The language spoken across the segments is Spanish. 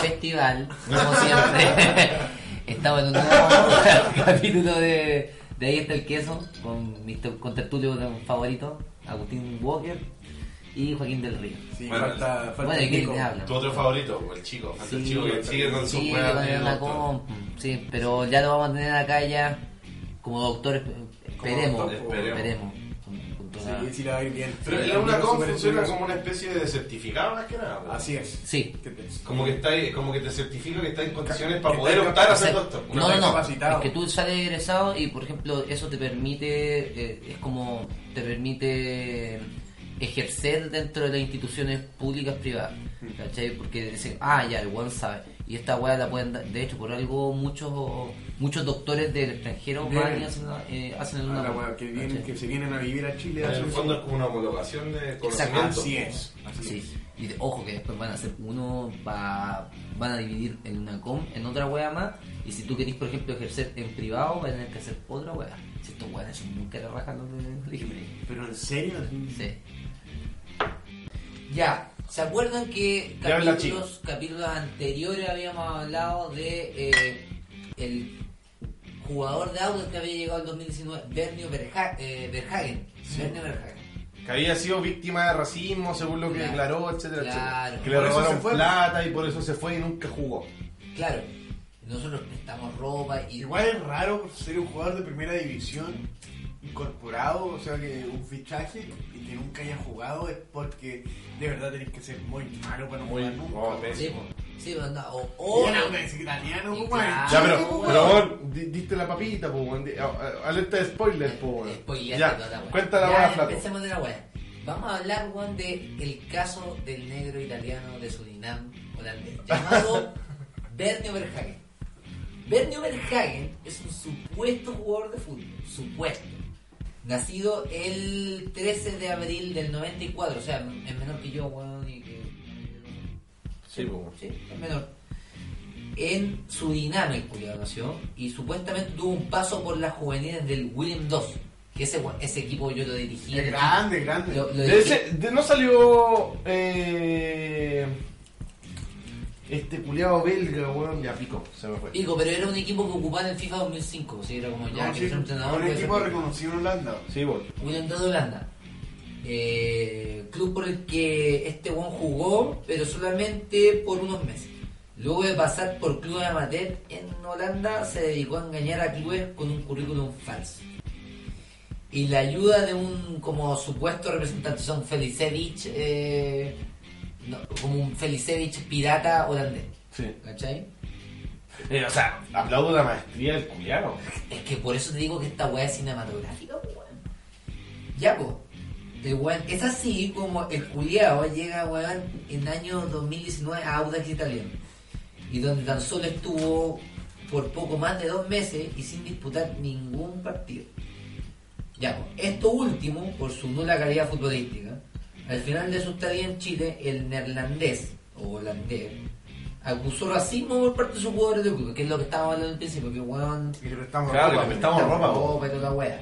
Festival, como siempre. Estamos en un nuevo capítulo de, de Ahí está el queso, con mi ter- con tertulio favorito, Agustín Walker y Joaquín del Río. Sí, Bueno, falta, falta Bueno, ¿y el habla? Tu otro favorito, el chico. falta el Sí, chico que sigue con su Sí, doctor. comp, sí, pero ya lo vamos a tener acá ya como doctor, esperemos. esperemos. Sí, sí, la va a ir bien. Pero Sí, la una Nico com súper funciona como una especie de certificado más que nada. Así es. Sí. Que te- Como que está como que te certifica que está en condiciones para poder optar a ser doctor. No, no, no. capacitado. Es que tú sales egresado y, por ejemplo, eso te permite, eh, es como, te permite ejercer dentro de las instituciones públicas privadas. ¿Cachai? Porque dicen, ah, ya, el one sabe. Y esta weá la pueden dar. De hecho, por algo, muchos muchos doctores del extranjero van y hacen, eh, hacen a una. la wea, que, vienen, que se vienen a vivir a Chile. En el fondo es como una homologación de conocimiento. Así es. Así es. Sí, y de- ojo que después van a hacer uno, va, van a dividir en una com, en otra wea más, y si tú querés, por ejemplo, ejercer en privado, vas a tener que hacer otra wea. Si estos weas son nunca le rajan los de. Pero en serio, Sí. Ya, ¿se acuerdan que capítulos, capítulos anteriores habíamos hablado de eh, el jugador de autos que había llegado en 2019, Bernio Verha- eh, Verhagen? Bernio Verhagen. Que había sido víctima de racismo, según lo que Claro. declaró, etcétera, Claro. etcétera. Que le Por eso robaron se fue. plata y por eso se fue y nunca jugó. Claro, nosotros prestamos ropa y Igual es raro ser un jugador de primera división incorporado, o sea que un fichaje y que nunca haya jugado es porque de verdad tenés que ser muy malo para no Muy- jugar nunca. oh, pésimo. Sí, anda, o, o- era un italiano, como claro. es. Ya, pero, pero vos diste la papita, po, Alerta de spoiler, po. Spoileaste Ya, toda la wea. cuenta la weá, flaco. Empecemos de la wea. Vamos a hablar, Juan, de el caso del negro italiano de Surinam holandés, llamado Bernio Verhagen. Bernio Verhagen es un supuesto jugador de fútbol, supuesto. Nacido el 13 de abril del 94, o sea, es menor que yo, weón, y que... Sí, po. Sí, es menor. En Surinam el culiao nació y supuestamente tuvo un paso por las juveniles del William II, que ese, ese equipo yo lo dirigí. Es grande, grande. Lo- lo De dirigí- ese- de- no salió eh, este culiado belga, weón. Ya pico, se me fue. Pico, pero era un equipo que ocupaba en el FIFA 2005, sí, era como ya No, que sí, ser entrenador. un equipo reconocido en Holanda. Sí, weón. William II de Holanda. Eh, club por el que este Juan jugó, pero solamente por unos meses. Luego de pasar por clubes amateur en Holanda, se dedicó a engañar a clubes con un currículum falso. Y la ayuda de un como supuesto representante son Felicevich, eh, no, como un Felicevich pirata holandés. Sí. ¿Cachai? Eh, o sea, aplaudo la maestría del culiado. Es que por eso te digo que esta weá es cinematográfica, weón. Ya, pues. El weón es así como el culiao llega, weón, en año 2019 a Audax Italiano. Y donde tan solo estuvo por poco más de dos meses y sin disputar ningún partido. Ya, pues. Esto último, por su nula calidad futbolística, al final de su estadía en Chile, el neerlandés, o holandés, acusó racismo por parte de sus jugadores de club, que es lo que estábamos hablando al principio, que weón Y le prestamos Claro, ropa. le prestamos ropa, ropa y toda la wea.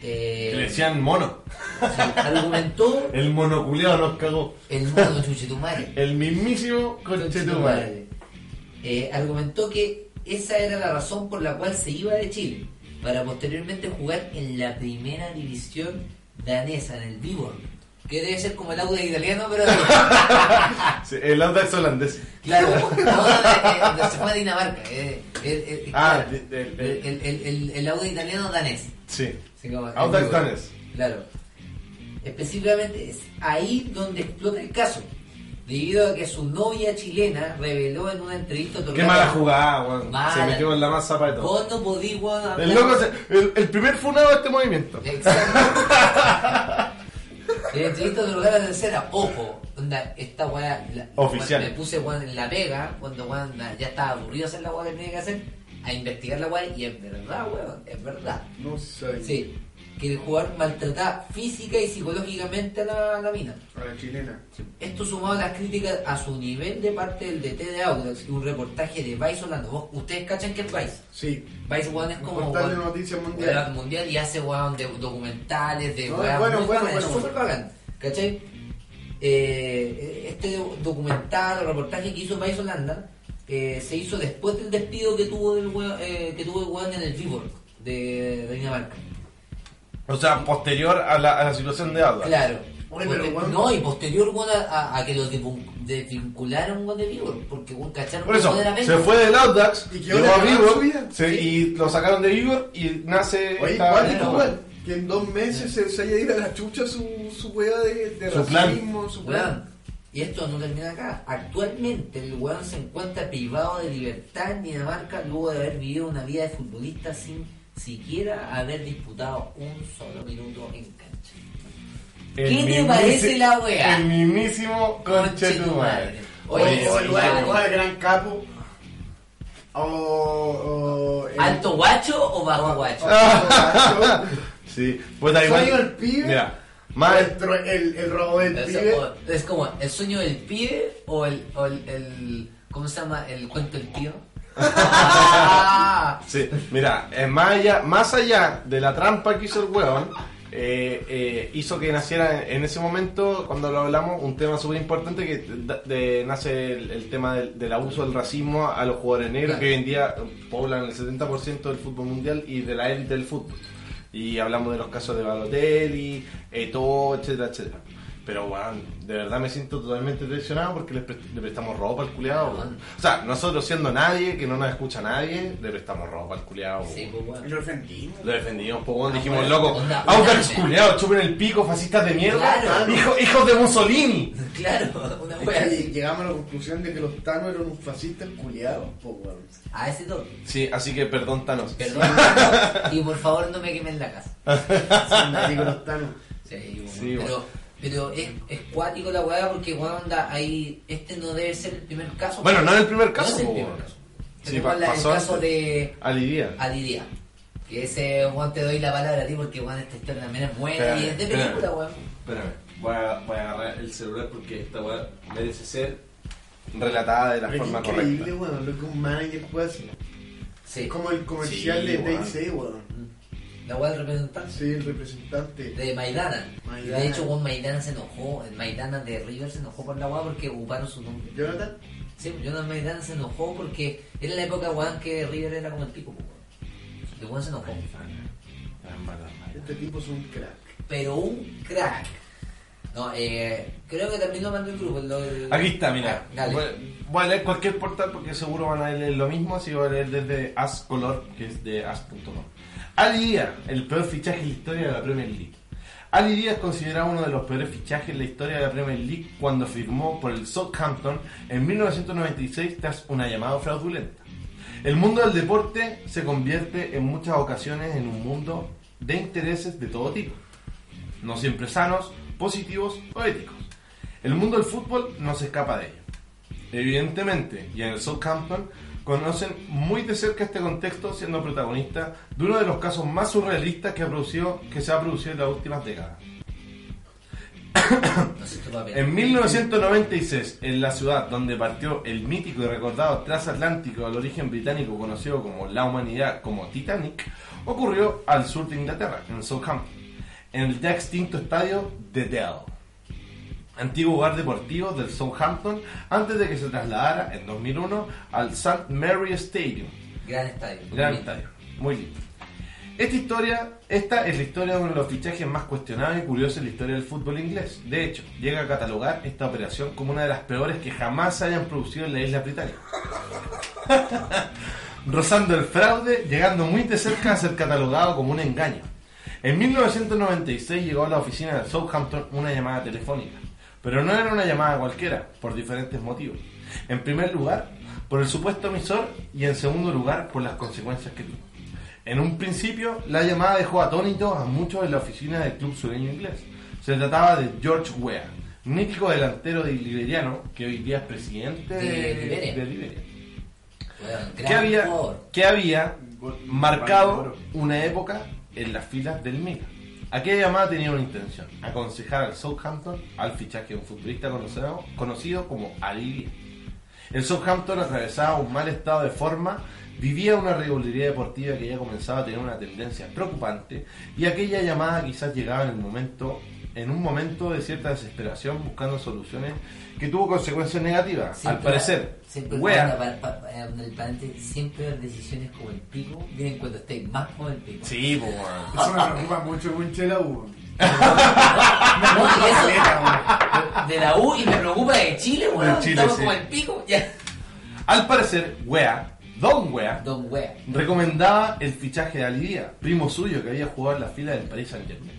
Eh, Que le decían mono. sí, argumentó El monoculeado nos cagó. el mono chuchetumare. El mismísimo conchetumare. Eh, argumentó que esa era la razón por la cual se iba de Chile, para posteriormente jugar en la primera división danesa, en el Viborg, que debe ser como el Audax italiano, pero Sí, el Audax holandés. claro, eh, eh, se fue a Dinamarca. eh, eh, eh, Ah, claro, de- de- el, el, el, el Audax italiano danés. Sí. Así como Audax danés. Claro. Específicamente es ahí donde explota el caso. Debido a que su novia chilena reveló en una entrevista Qué mala jugada, weón. Se metió en la más zapa de todo. Vos no podís, weón, hablar- El loco, se- el, el primer funado de este movimiento. Exacto. Entrevista otorgada la tercera, ojo, onda, esta weá. la- Oficial. Me puse weón en la vega, cuando weón ya estaba aburrido de hacer la weá que tenía que hacer, a investigar la weá, y es verdad, weón, es verdad. No sé. Sí, que el jugador maltrataba física y psicológicamente a la, mina. A la chilena. Esto sumado a las críticas a su nivel de parte del DT de Audax y un reportaje de Vice Holanda. ¿Vos- ¿Ustedes cachan que es Vice? Sí. Vice One es como portal de noticias mundial. mundial y hace weón de documentales, de No, weón bueno, bueno, bacán, bueno, es súper bacán, ¿cachai? eh, este documental o reportaje que hizo País Holanda eh, se hizo después del despido que tuvo el weón, eh, que tuvo el weón en el Viborg de, de Dinamarca. O sea, posterior a la, a la situación de Audax. Claro. Pero, Porque- weón- no, y posterior weón, a, a- que lo desvin- desvincularon de Viborg, porque weón, cacharon Por eso, que era se fue del Audax, Y quedó llegó a vida. se- y lo sacaron de Viborg y nace Oye, esta- weón. Que en dos meses se, se haya ido a la chucha su, su weá de, de Su plan. racismo, su plan. Y esto no termina acá. Actualmente el weón se encuentra privado de libertad en Dinamarca luego de haber vivido una vida de futbolista sin siquiera haber disputado un solo minuto en cancha. el ¿Qué te parece la wea? El mismísimo conche tu madre. Oye, o o al gran capo. O. o el- ¿Alto guacho o bajo guacho? Ah. Sí, pues da igual. Sueño del pibe. Mira, más el, el, el robo del Es, pibe. o- es como el sueño del pibe o el, o el, el- ¿cómo se llama? El cuento del tío. Sí, mira, eh, más, allá, más allá de la trampa que hizo el weón, eh, eh, hizo que naciera en ese momento, cuando lo hablamos, un tema súper importante que da- de- nace el, el tema del, del abuso del racismo a los jugadores negros Claro. que hoy en día poblan el 70% del fútbol mundial y de la élite del fútbol. Y hablamos de los casos de Balotelli, Eto'o, etcétera, etcétera. Pero, weón, de verdad me siento totalmente traicionado porque le, pre- le prestamos ropa al culiado. weón. O sea, nosotros siendo nadie, que no nos escucha nadie, le prestamos ropa al culiado. sí, pues, bueno. Lo defendimos. Lo defendimos, po, weón, Ah, dijimos, bueno, loco, onda- Audax culiado, chupen el pico, fascistas de mierda, Claro. hijo- hijos de Mussolini. Claro, una Es que llegamos a la conclusión de que los Thanos eran un fascista culiado. Pues, weón. A ese toque. Sí, así que perdón, Thanos. Perdón. y por favor no me quemen la casa. Sí, nadie con los Thanos. Sí, bueno, Sí, pero, bueno. Pero es, es cuático la weá porque weón, onda, ahí, este no debe ser el primer caso. Bueno, no es el primer No caso, es el primer weón. caso. Sí, pa- el pasó caso antes. de Ali Díaz. Ali Díaz. Que ese weón te doy la palabra a ti porque weón esta historia también es buena Espérame, y es de espérame. película weón. Espérame, voy a, voy a agarrar el celular porque esta weá merece ser. Relatada de la Pero es forma increíble, correcta. weón, lo que un manager puede hacer. Sí. Es como el comercial Sí, de weón. Weón. La weá del representante. Sí, el representante. De Maidana. Maidana. Y de hecho, weón, Maidana se enojó. El Maidana de River se enojó por la weá porque ocuparon su nombre. Jonathan, Sí, Jonathan Maidana se enojó porque era la época weón que River era como el pico. weón. El weón se enojó. este tipo es un crack. Pero un crack. No, eh, creo que también lo mandó el grupo. Lo, el- Aquí está, mira. Ah, dale. Voy, a leer cualquier portal porque seguro van a leer lo mismo, así voy a leer desde As Color, que es de as.com. Ali Díaz, el peor fichaje en la historia de la Premier League. Ali Díaz es considerado uno de los peores fichajes en la historia de la Premier League cuando firmó por el Southampton en 1996 tras una llamada fraudulenta. El mundo del deporte se convierte en muchas ocasiones en un mundo de intereses de todo tipo no siempre sanos, positivos o éticos. El mundo del fútbol no se escapa de ello. Evidentemente, y en el Southampton conocen muy de cerca este contexto siendo protagonista de uno de los casos más surrealistas que, ha producido, que se ha producido en las últimas décadas. En 1996, en la ciudad donde partió el mítico y recordado transatlántico al origen británico conocido como la humanidad como Titanic, ocurrió al sur de Inglaterra, en Southampton, en el ya extinto estadio The Dell, antiguo hogar deportivo del Southampton, antes de que se trasladara en 2001 al St. Mary Stadium, Gran estadio. Gran Muy estadio. Muy lindo. Esta historia, esta es la historia de uno de los fichajes más cuestionados y curiosos en la historia del fútbol inglés. De hecho, llega a catalogar esta operación como una de las peores que jamás se hayan producido en la isla británica. Rozando el fraude, llegando muy de cerca a ser catalogado como un engaño. En 1996 llegó a la oficina de Southampton una llamada telefónica, pero no era una llamada cualquiera, por diferentes motivos. En primer lugar, por el supuesto emisor y en segundo lugar, por las consecuencias que tuvo. En un principio, la llamada dejó atónitos a muchos en la oficina del club sureño inglés. Se trataba de George Weah, mítico delantero de liberiano que hoy día es presidente De Liberia. de que había, que había marcado una época en las filas del Milan. Aquella llamada tenía una intención, aconsejar al Southampton al fichaje de un futbolista conocido, conocido como Ali. El Southampton atravesaba un mal estado de forma, vivía una regularidad deportiva que ya comenzaba a tener una tendencia preocupante y aquella llamada quizás llegaba en el momento en un momento de cierta desesperación buscando soluciones que tuvo consecuencias negativas. Al Siempre- parecer, siempre wea. para- para- para- en el paréntesis, siempre las decisiones como el pico vienen cuando estáis más como el pico. Sí, po, weón. Eso me preocupa mucho con Chela U. No, y eso- Caleta, de la U y me preocupa de Chile, weón. Chile, Estamos sí. como el pico. Ya. Al parecer, Wea, Don Wea, Don wea. recomendaba el fichaje de Ali Díaz, primo suyo que había jugado en la fila del Paris Saint Germain.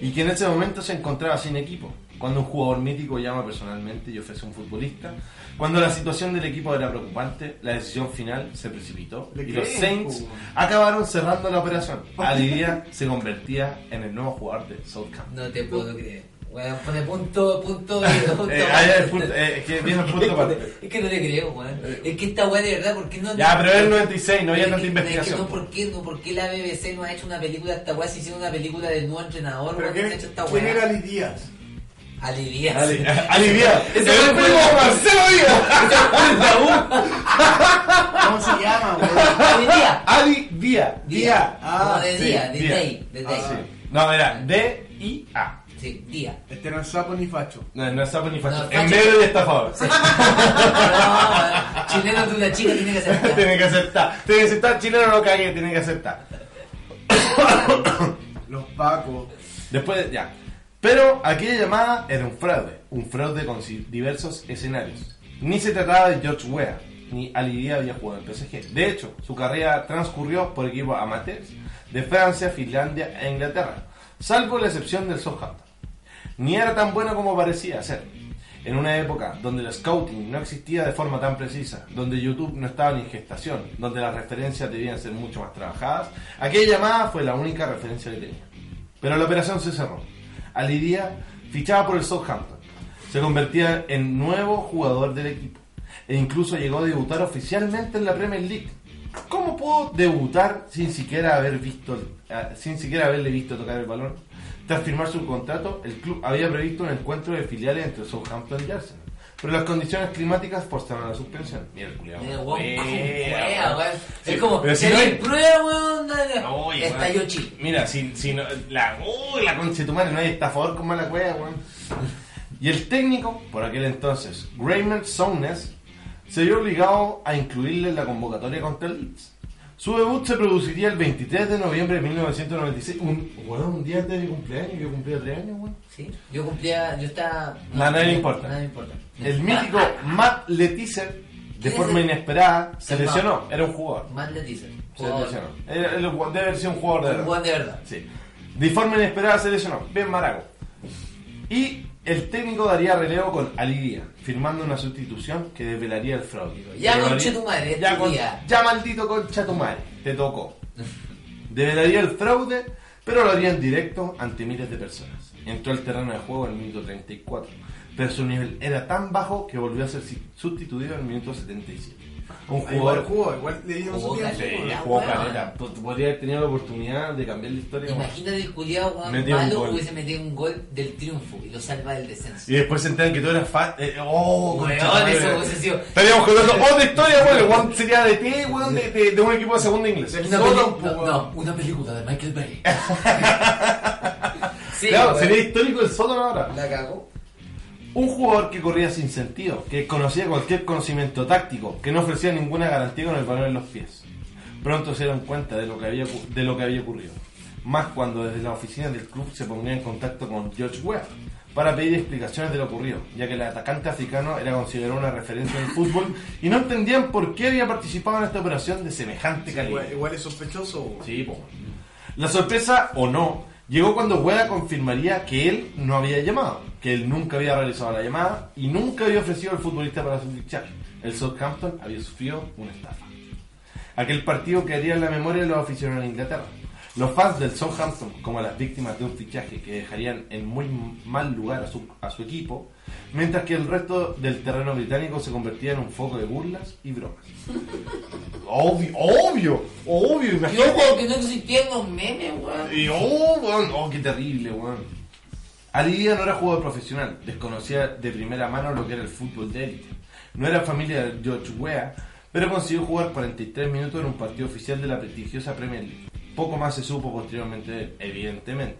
Y que en ese momento se encontraba sin equipo. Cuando un jugador mítico llama personalmente y ofrece a un futbolista. Cuando la situación del equipo era preocupante, la decisión final se precipitó y los Saints acabaron cerrando la operación. Díaz se convertía en el nuevo jugador de Southampton. No te puedo creer. Weón, pone punto, punto, punto. Eh, el punto- eh, es que viene el punto aparte. Es que no te creo, weón. Es que esta weá de verdad, ¿por qué no? Ya, pero es el 96, no había Es tanta investigación. Es que no, ¿por qué, no, ¿por qué la BBC no ha hecho una película de esta weá? Si hicieron una película del nuevo entrenador, Pero weón, ¿quién, que ha hecho esta ¿quién era Ali Díaz? Ali Díaz. Ali, Ali Díaz. Ese el primo. Marcelo Díaz. ¿Cómo se llama, weón? Ali Díaz. Ali Díaz. Díaz. Ah, Ah, de día, de Díaz. day, de day. Ah, Sí. No, era D-I-A. Sí, día. Este no es sapo ni facho. No, no es sapo ni facho. No, en facho. medio de estafador. No, chileno de una chica tiene que ser. tiene que aceptar. Tiene que aceptar. Chileno no cague, tiene que aceptar. Los pacos. Después, ya. Pero aquella llamada era un fraude. Un fraude con diversos escenarios. Ni se trataba de George Weah, ni Ali Díaz había jugado en el PSG. De hecho, su carrera transcurrió por equipos amateurs de Francia, Finlandia e Inglaterra, salvo la excepción del Southampton. Ni era tan bueno como parecía ser. En una época donde el scouting no existía de forma tan precisa, donde YouTube no estaba en gestación, donde las referencias debían ser mucho más trabajadas, aquella llamada fue la única referencia que tenía. Pero la operación se cerró. Ali Díaz fichaba por el Southampton. Se convertía en nuevo jugador del equipo. E incluso llegó a debutar oficialmente en la Premier League. ¿Cómo pudo debutar sin siquiera haber visto, eh, sin siquiera haberle visto tocar el balón? Tras firmar su contrato, el club había previsto un encuentro de filiales entre Southampton y Arsenal. Pero las condiciones climáticas forzaron la suspensión. Mira el weón. Sí, Es como, si no hay prueba, weón. Uy, estalló. Chile. Mira, si, si no, la, uy, la concha de tu madre, no hay estafador con mala cueva, weón. Y el técnico, por aquel entonces, Raymond Souness, se vio obligado a incluirle en la convocatoria contra el Leeds. Su debut se produciría el 23 de noviembre de 1996. Un, weón, un día antes de mi cumpleaños, yo cumplía 3 años, weón. Sí, yo cumplía, yo estaba... Nada, le importa. Nada importa. El mítico Matt Letizer, de ¿Quién es forma inesperada, se Matt? lesionó. Era un jugador. Más le dicen. Se lesionó. Era- Debe haber sido un jugador de Un verdad. buen de verdad. Sí. De forma inesperada se lesionó. Ben Marago. Y el técnico daría relevo con Ali Díaz, firmando una sustitución que desvelaría el fraude. Ya, conche tu madre, ya, con- ya maldito concha tu madre, te tocó. Develaría el fraude, pero lo haría en directo ante miles de personas. Entró al terreno de juego en el minuto 34, pero su nivel era tan bajo que volvió a ser sustituido en el minuto 77. Un Igual jugador jugó, igual le dimos su Jugó caleta. caleta. Tú- tú Podría haber tenido la oportunidad de cambiar la historia. Imagínate el culiado, un malo, gol. hubiese metido un gol del triunfo y lo salva del descenso. Y después se enteran que tú eras fan. Eh, oh, Weón, eso hubiese sido... Estaríamos contando otra historia, weón. Sería de ti, weón, de, de, de un equipo de segunda inglés. Una, Solo, pues, no, no, una película de Michael Bay. sí, claro, sería histórico el sótano ahora. La cagó. Un jugador que corría sin sentido, que conocía cualquier conocimiento táctico, que no ofrecía ninguna garantía con el balón en los pies. Pronto se dieron cuenta de lo que había, de lo que había ocurrido. Más cuando desde la oficina del club se ponía en contacto con George Weah para pedir explicaciones de lo ocurrido, ya que el atacante africano era considerado una referencia en el fútbol y no entendían por qué había participado en esta operación de semejante Igual, calibre. igual es sospechoso. Sí, po. La sorpresa, o no, llegó cuando Weda confirmaría que él no había llamado, que él nunca había realizado la llamada y nunca había ofrecido al futbolista para su fichaje. El Southampton había sufrido una estafa. Aquel partido quedaría en la memoria de los aficionados de Inglaterra. Los fans del Southampton, como las víctimas de un fichaje que dejarían en muy mal lugar a su, a su equipo, mientras que el resto del terreno británico se convertía en un foco de burlas y bromas. Obvio, obvio, obvio, Y imagínate. ojo, que no existían los memes, weón. Y oh, weón, oh, qué terrible, weón. Ali Díaz no era jugador profesional, desconocía de primera mano lo que era el fútbol de élite. No era familia de George Weah, pero consiguió jugar 43 minutos en un partido oficial de la prestigiosa Premier League. Poco más se supo posteriormente evidentemente.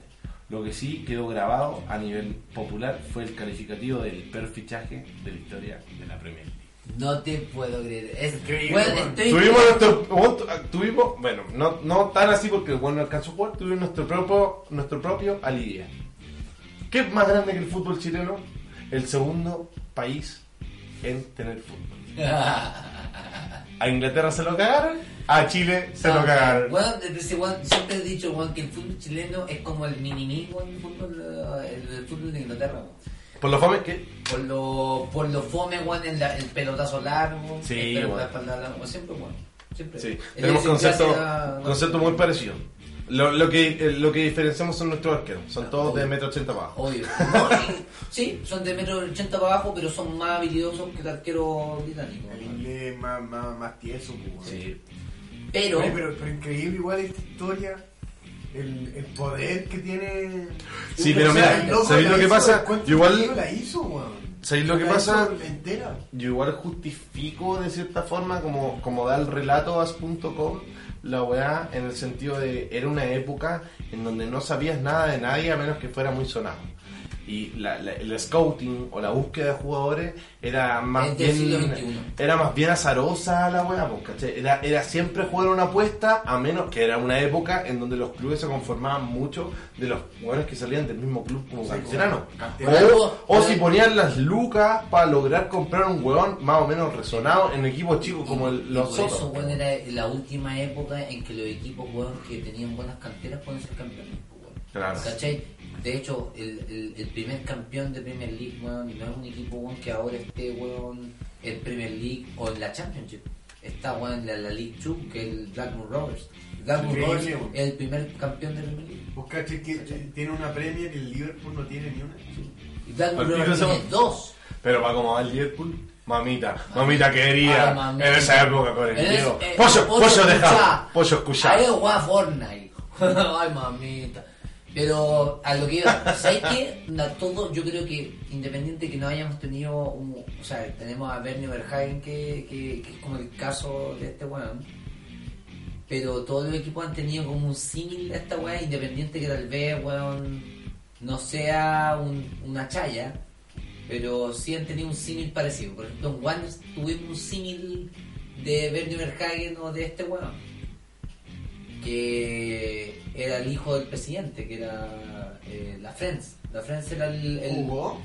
Lo que sí quedó grabado a nivel popular fue el calificativo del peor fichaje de la historia de la Premier League. No te puedo creer. Es, Increíble, bueno, estoy- Tuvimos nuestro, tuvimos, bueno, no, no tan así porque el bueno no alcanzó a jugar, tuvimos nuestro propio, nuestro propio Alivia. ¿Qué es más grande que el fútbol chileno? El segundo país en tener fútbol. A Inglaterra se lo cagaron, a Chile se lo cagaron. Bueno, siempre he dicho weón, que el fútbol chileno es como el mini weón, el fútbol, el, el fútbol de Inglaterra. Por lo fome que Por lo, por lo fome, weón, en la- el pelotazo largo, Sí, el pelo- weón. la espalda larga, weón, siempre, weón. Siempre. Sí, El tenemos conceptos concepto muy parecidos. Lo, lo, que, eh, lo que diferenciamos son nuestros arqueros, son todos de metro ochenta para abajo. Obvio. No, sí, son de metro ochenta para abajo, pero son más habilidosos que el arquero británico. El más, más, más tieso, pues. Sí. Pero, Oye, pero, pero increíble igual esta historia, el, el poder que tiene. Sí, pero mira, ¿sabéis lo que pasa? ¿cuánto Igual- la hizo? ¿Sabéis lo que pasa? Yo igual justifico de cierta forma como, como da el relato as.com la weá en el sentido de era una época en donde no sabías nada de nadie a menos que fuera muy sonado. Y la- la- el scouting o la búsqueda de jugadores era más bien era más bien azarosa la weá. Era, era siempre jugar una apuesta, a menos que era una época en donde los clubes se conformaban mucho de los jugadores que salían del mismo club como canteranos. O, o si ponían las lucas para lograr comprar un huevón más o menos resonado en equipos chicos como el- los por eso, era la última época en que los equipos, weón, que tenían buenas canteras pueden ser campeones. Claro. ¿Cachai? De hecho, el, el, el primer campeón de Premier League, weón, no es un equipo, weón, que ahora esté, weón, en Premier League o en la Championship. Está, weón, en la, la League 2, que es el Blackburn Rovers. El Blackburn Rovers es el primer campeón de Premier League. Vos cachai que eh, tiene una premia que el Liverpool no tiene ni una. Y Blackburn Rovers tiene dos. Pero va como va el Liverpool, mamita, mamita quería Ay, mamita. en esa época con el ese- eh, Pollo, pollo escuchá. dejado, pollo escuchado. Ahí Fortnite. Ay, mamita. Pero a lo que iba, ¿sabes qué? Na- todo, yo creo que independiente que no hayamos tenido, un, o sea, tenemos a Bernie Verhagen que, que, es como el caso de este weón, pero todos los equipos han tenido como un símil de esta weá, independiente que tal vez, weón, no sea un- una chaya, pero sí han tenido un símil parecido. Por ejemplo, en Wanderers tuvimos un símil de Bernie Verhagen o de este weón, que era el hijo del presidente, que era eh, la Friends. La Friends era el, el- ¿Jugó?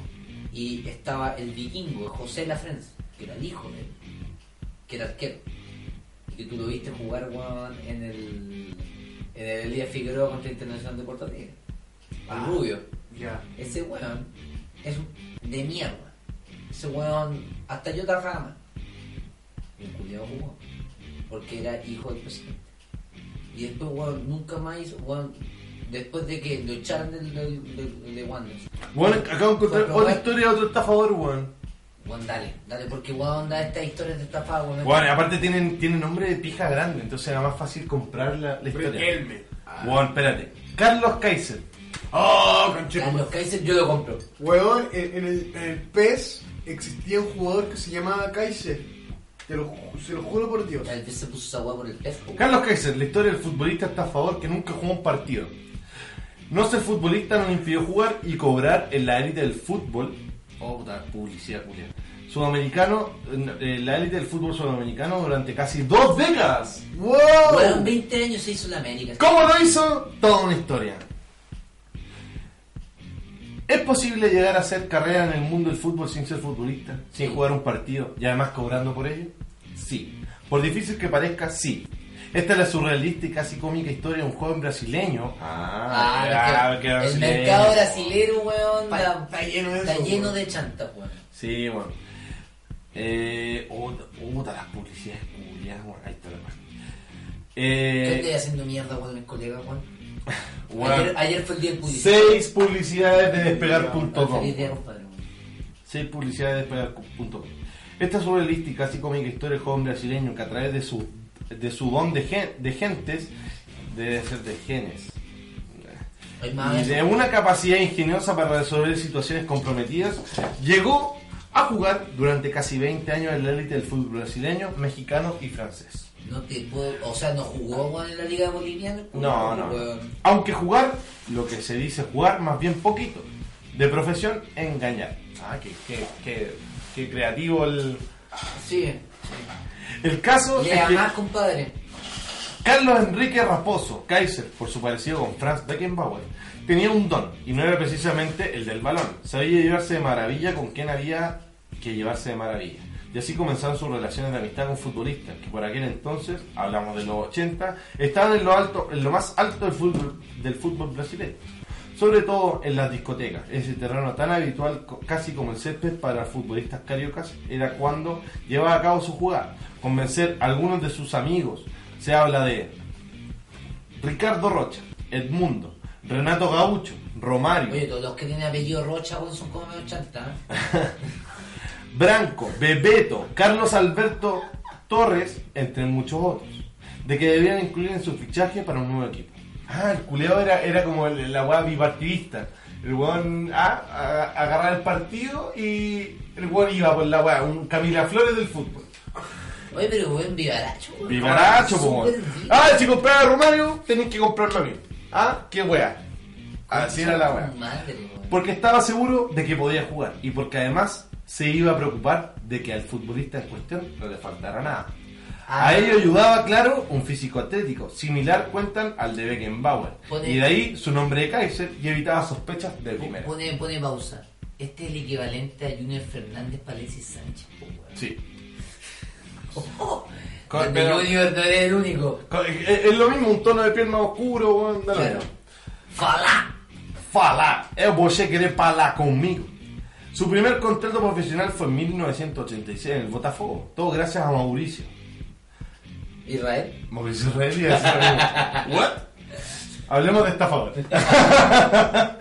y estaba el vikingo, José Lafrenz, que era el hijo de él, que era arquero. Y que tú lo viste jugar weón, en el en el Elías Figueroa contra Internacional de Puerto Rico. Ah. El rubio. Ya. Ese weón es de mierda. Ese weón, hasta yo rama. Y el jugó. Porque era hijo del presidente. Y después, weón, nunca más hizo, weón, después de que lo echaron del, del, del- de Wanderers. Bueno, acabo de encontrar otra historia de otro estafador, weón. Weón, dale, dale, porque weón, da esta historia de estafa, weón. Bueno, y aparte tienen, tienen nombre de pija grande, entonces era más fácil comprar la, la historia. Riquelme. Ah. Bueno, espérate. Carlos Kaiser. Oh, conche- Carlos Kaiser, yo lo compro. Weón, en, en el, en el PES existía un jugador que se llamaba Kaiser. Te lo, ju- se lo juro por Dios. Tal vez se puso esa weá por el. Carlos Kaiser, la historia del futbolista estafador que nunca jugó un partido. No ser futbolista no le impidió jugar y cobrar en la élite del fútbol. Oh, puta, publicidad, culia. Sudamericano, en la élite del fútbol sudamericano durante casi dos décadas. ¡Wow! Weón, 20 años se hizo la América. ¿Cómo lo hizo? Toda una historia. ¿Es posible llegar a hacer carrera en el mundo del fútbol sin ser futbolista? Sin jugar un partido y además cobrando por ello? Sí. Por difícil que parezca, sí. Esta es la surrealista y casi cómica historia de un joven brasileño. Ah, Ah, que qué el brasileño. mercado brasilero, weón, Está- lleno de está eso, lleno weón. de chantas, weón. Sí, bueno. Eh, otra, otra las publicidades culiadas, ahí está la página. ¿Qué Eh, estoy haciendo mierda, weón, mis colegas, weón? Bueno, Ayer, ayer fue el día del publicidad. seis publicidades de despegar.com. Seis publicidades de despegar.com. Esta surrealista y casi cómica historia del joven brasileño que a través de su, de su don de, gen- de gentes, debe ser de genes, y de una capacidad ingeniosa para resolver situaciones comprometidas, llegó a jugar durante casi 20 años en la élite del fútbol brasileño, mexicano y francés. No te puedo, o sea, no jugó en la Liga Boliviana. No, no. Aunque jugar, lo que se dice jugar, más bien poquito. De profesión, engañar. Ah, qué, qué, qué, qué creativo el... Sí. El caso Le es que compadre. Carlos Enrique Raposo, Kaiser, por su parecido con Franz Beckenbauer, tenía un don, y no era precisamente el del balón. Sabía llevarse de maravilla con quien había que llevarse de maravilla. Y así comenzaron sus relaciones de amistad con futbolistas, que por aquel entonces, hablamos de los 80, estaban en lo, alto, en lo más alto del fútbol, del fútbol brasileño. Sobre todo en las discotecas, ese terreno tan habitual casi como el césped para futbolistas cariocas era cuando llevaba a cabo su jugada, convencer a algunos de sus amigos. Se habla de Ricardo Rocha, Edmundo, Renato Gaucho, Romario, Oye, todos los que tienen apellido Rocha son como medio chanta. ¿eh? Branco, Bebeto, Carlos Alberto Torres, entre muchos otros, de que debían incluir en su fichaje para un nuevo equipo. Ah, el culeo era, era como el- la weá bipartidista. El weón ah, a- agarrar el partido y el weón iba por la weá, un Camila Flores del fútbol. Oye, pero buen vivaracho. weón. Vivaracho, weón. Ah, si compraba a Romario, tenéis que comprarlo a mí. Ah, qué weá. Así era la weá. Madre, weón. Porque estaba seguro de que podía jugar y porque además se iba a preocupar de que al futbolista en cuestión no le faltara nada. Ah. A ello ayudaba, claro, un físico atlético, similar cuentan al de Beckenbauer. Pone- Y de ahí su nombre de Kaiser y evitaba sospechas de primera. Pone, pone pausa. Este es el equivalente a Junior Fernández Alexis Sánchez. Sí. Oh, Con- donde pero- Junior no es el único. Co- Es es lo mismo, un tono de piel más oscuro, lo Claro. ¡Fala! Fala, é você querer falar conmigo. Su primer contrato profesional fue en 1986 en el Botafogo, todo gracias a Mauricio. Israel. Mauricio Israel y mismo. ¿What? Hablemos de estafador.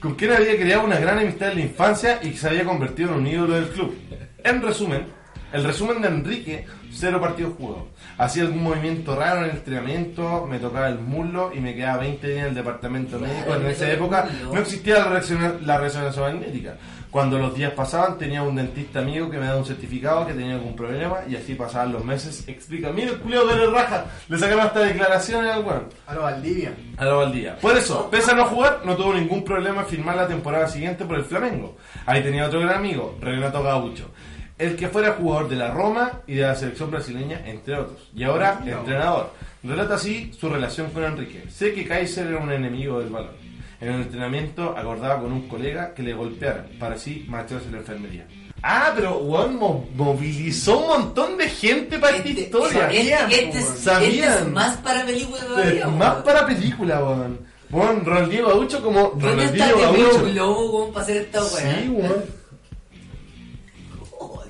Con quien había creado una gran amistad en la infancia y que se había convertido en un ídolo del club. En resumen, el resumen de Enrique, cero partidos jugados. Hacía algún movimiento raro en el entrenamiento, me tocaba el muslo y me quedaba 20 días en el departamento Claro, médico. En esa época no existía la, reacciona- la resonancia magnética. Cuando los días pasaban, tenía un dentista amigo que me daba un certificado que tenía algún problema y así pasaban los meses. Explica, mira el culeo de la raja, le sacaron hasta declaraciones al weón. A lo Valdivia. A la Valdía. Por eso, pese a no jugar, no tuvo ningún problema en firmar la temporada siguiente por el Flamengo. Ahí tenía otro gran amigo, Renato Gaucho, el que fuera jugador de la Roma y de la selección brasileña, entre otros. Y ahora, No. entrenador. Relata así su relación con Enrique. Sé que Kaiser era un enemigo del balón. En el entrenamiento acordaba con un colega que le golpeara para así marcharse a la enfermería. Ah, pero Juan movilizó un montón de gente para esta Este, historia. este- Sabían, este. Sabían. este es más para película todavía. más para película, weón. Weón, Ronaldinho Gaucho como ¿Dónde está Ronaldinho el Globo para hacer esta weá? Sí, weón.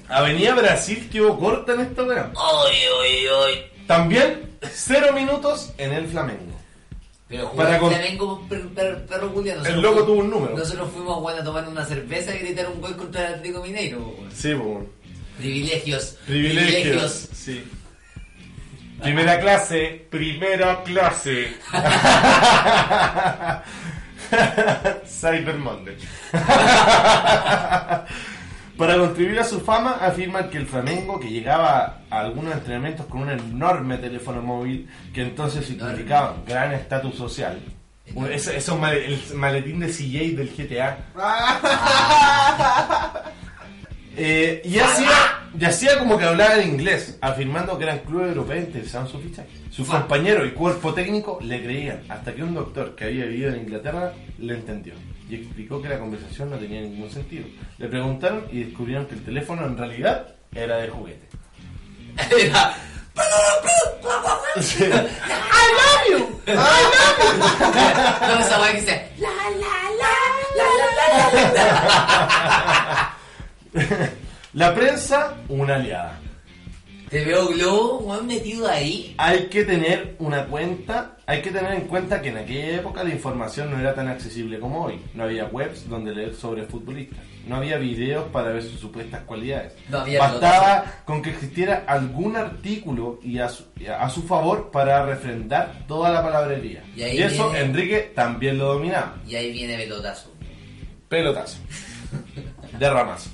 Avenida Brasil quedó corta en esta weá. También, cero minutos en el Flamengo. Pero Para con- Flamengo con per- per- perro culiao, El loco tuvo un número. Nosotros fuimos bueno, a tomar una cerveza y gritar un gol contra el Atlético Mineiro. weón. Sí, weón. Privilegios. Privilegios. Sí. Primera clase, primera clase. Cyber Monday. Para contribuir a su fama, afirman que el Flamengo, que llegaba a algunos entrenamientos con un enorme teléfono móvil, que entonces significaba gran estatus social. Eso, eso el maletín de CJ del GTA. Eh, y, hacía, y hacía como que hablaba en inglés, afirmando que eran clubes europeos interesados en su fichaje. Sus Fa. compañeros y cuerpo técnico le creían, hasta que un doctor que había vivido en Inglaterra le entendió y explicó que la conversación no tenía ningún sentido. Le preguntaron y descubrieron que el teléfono en realidad era de juguete. Era, Sí. No, esa que dice. La, la, la, la, la, la, la, la. Prensa, una aliada. Te veo Globo, weón, metido ahí. Hay que tener una cuenta, hay que tener en cuenta que en aquella época la información no era tan accesible como hoy. No había webs donde leer sobre futbolistas. No había videos para ver sus supuestas cualidades. No había Bastaba con que existiera algún artículo y a su, y a su favor para refrendar toda la palabrería. Y eso viene- Enrique también lo dominaba. Y ahí viene pelotazo. Pelotazo. De ramas.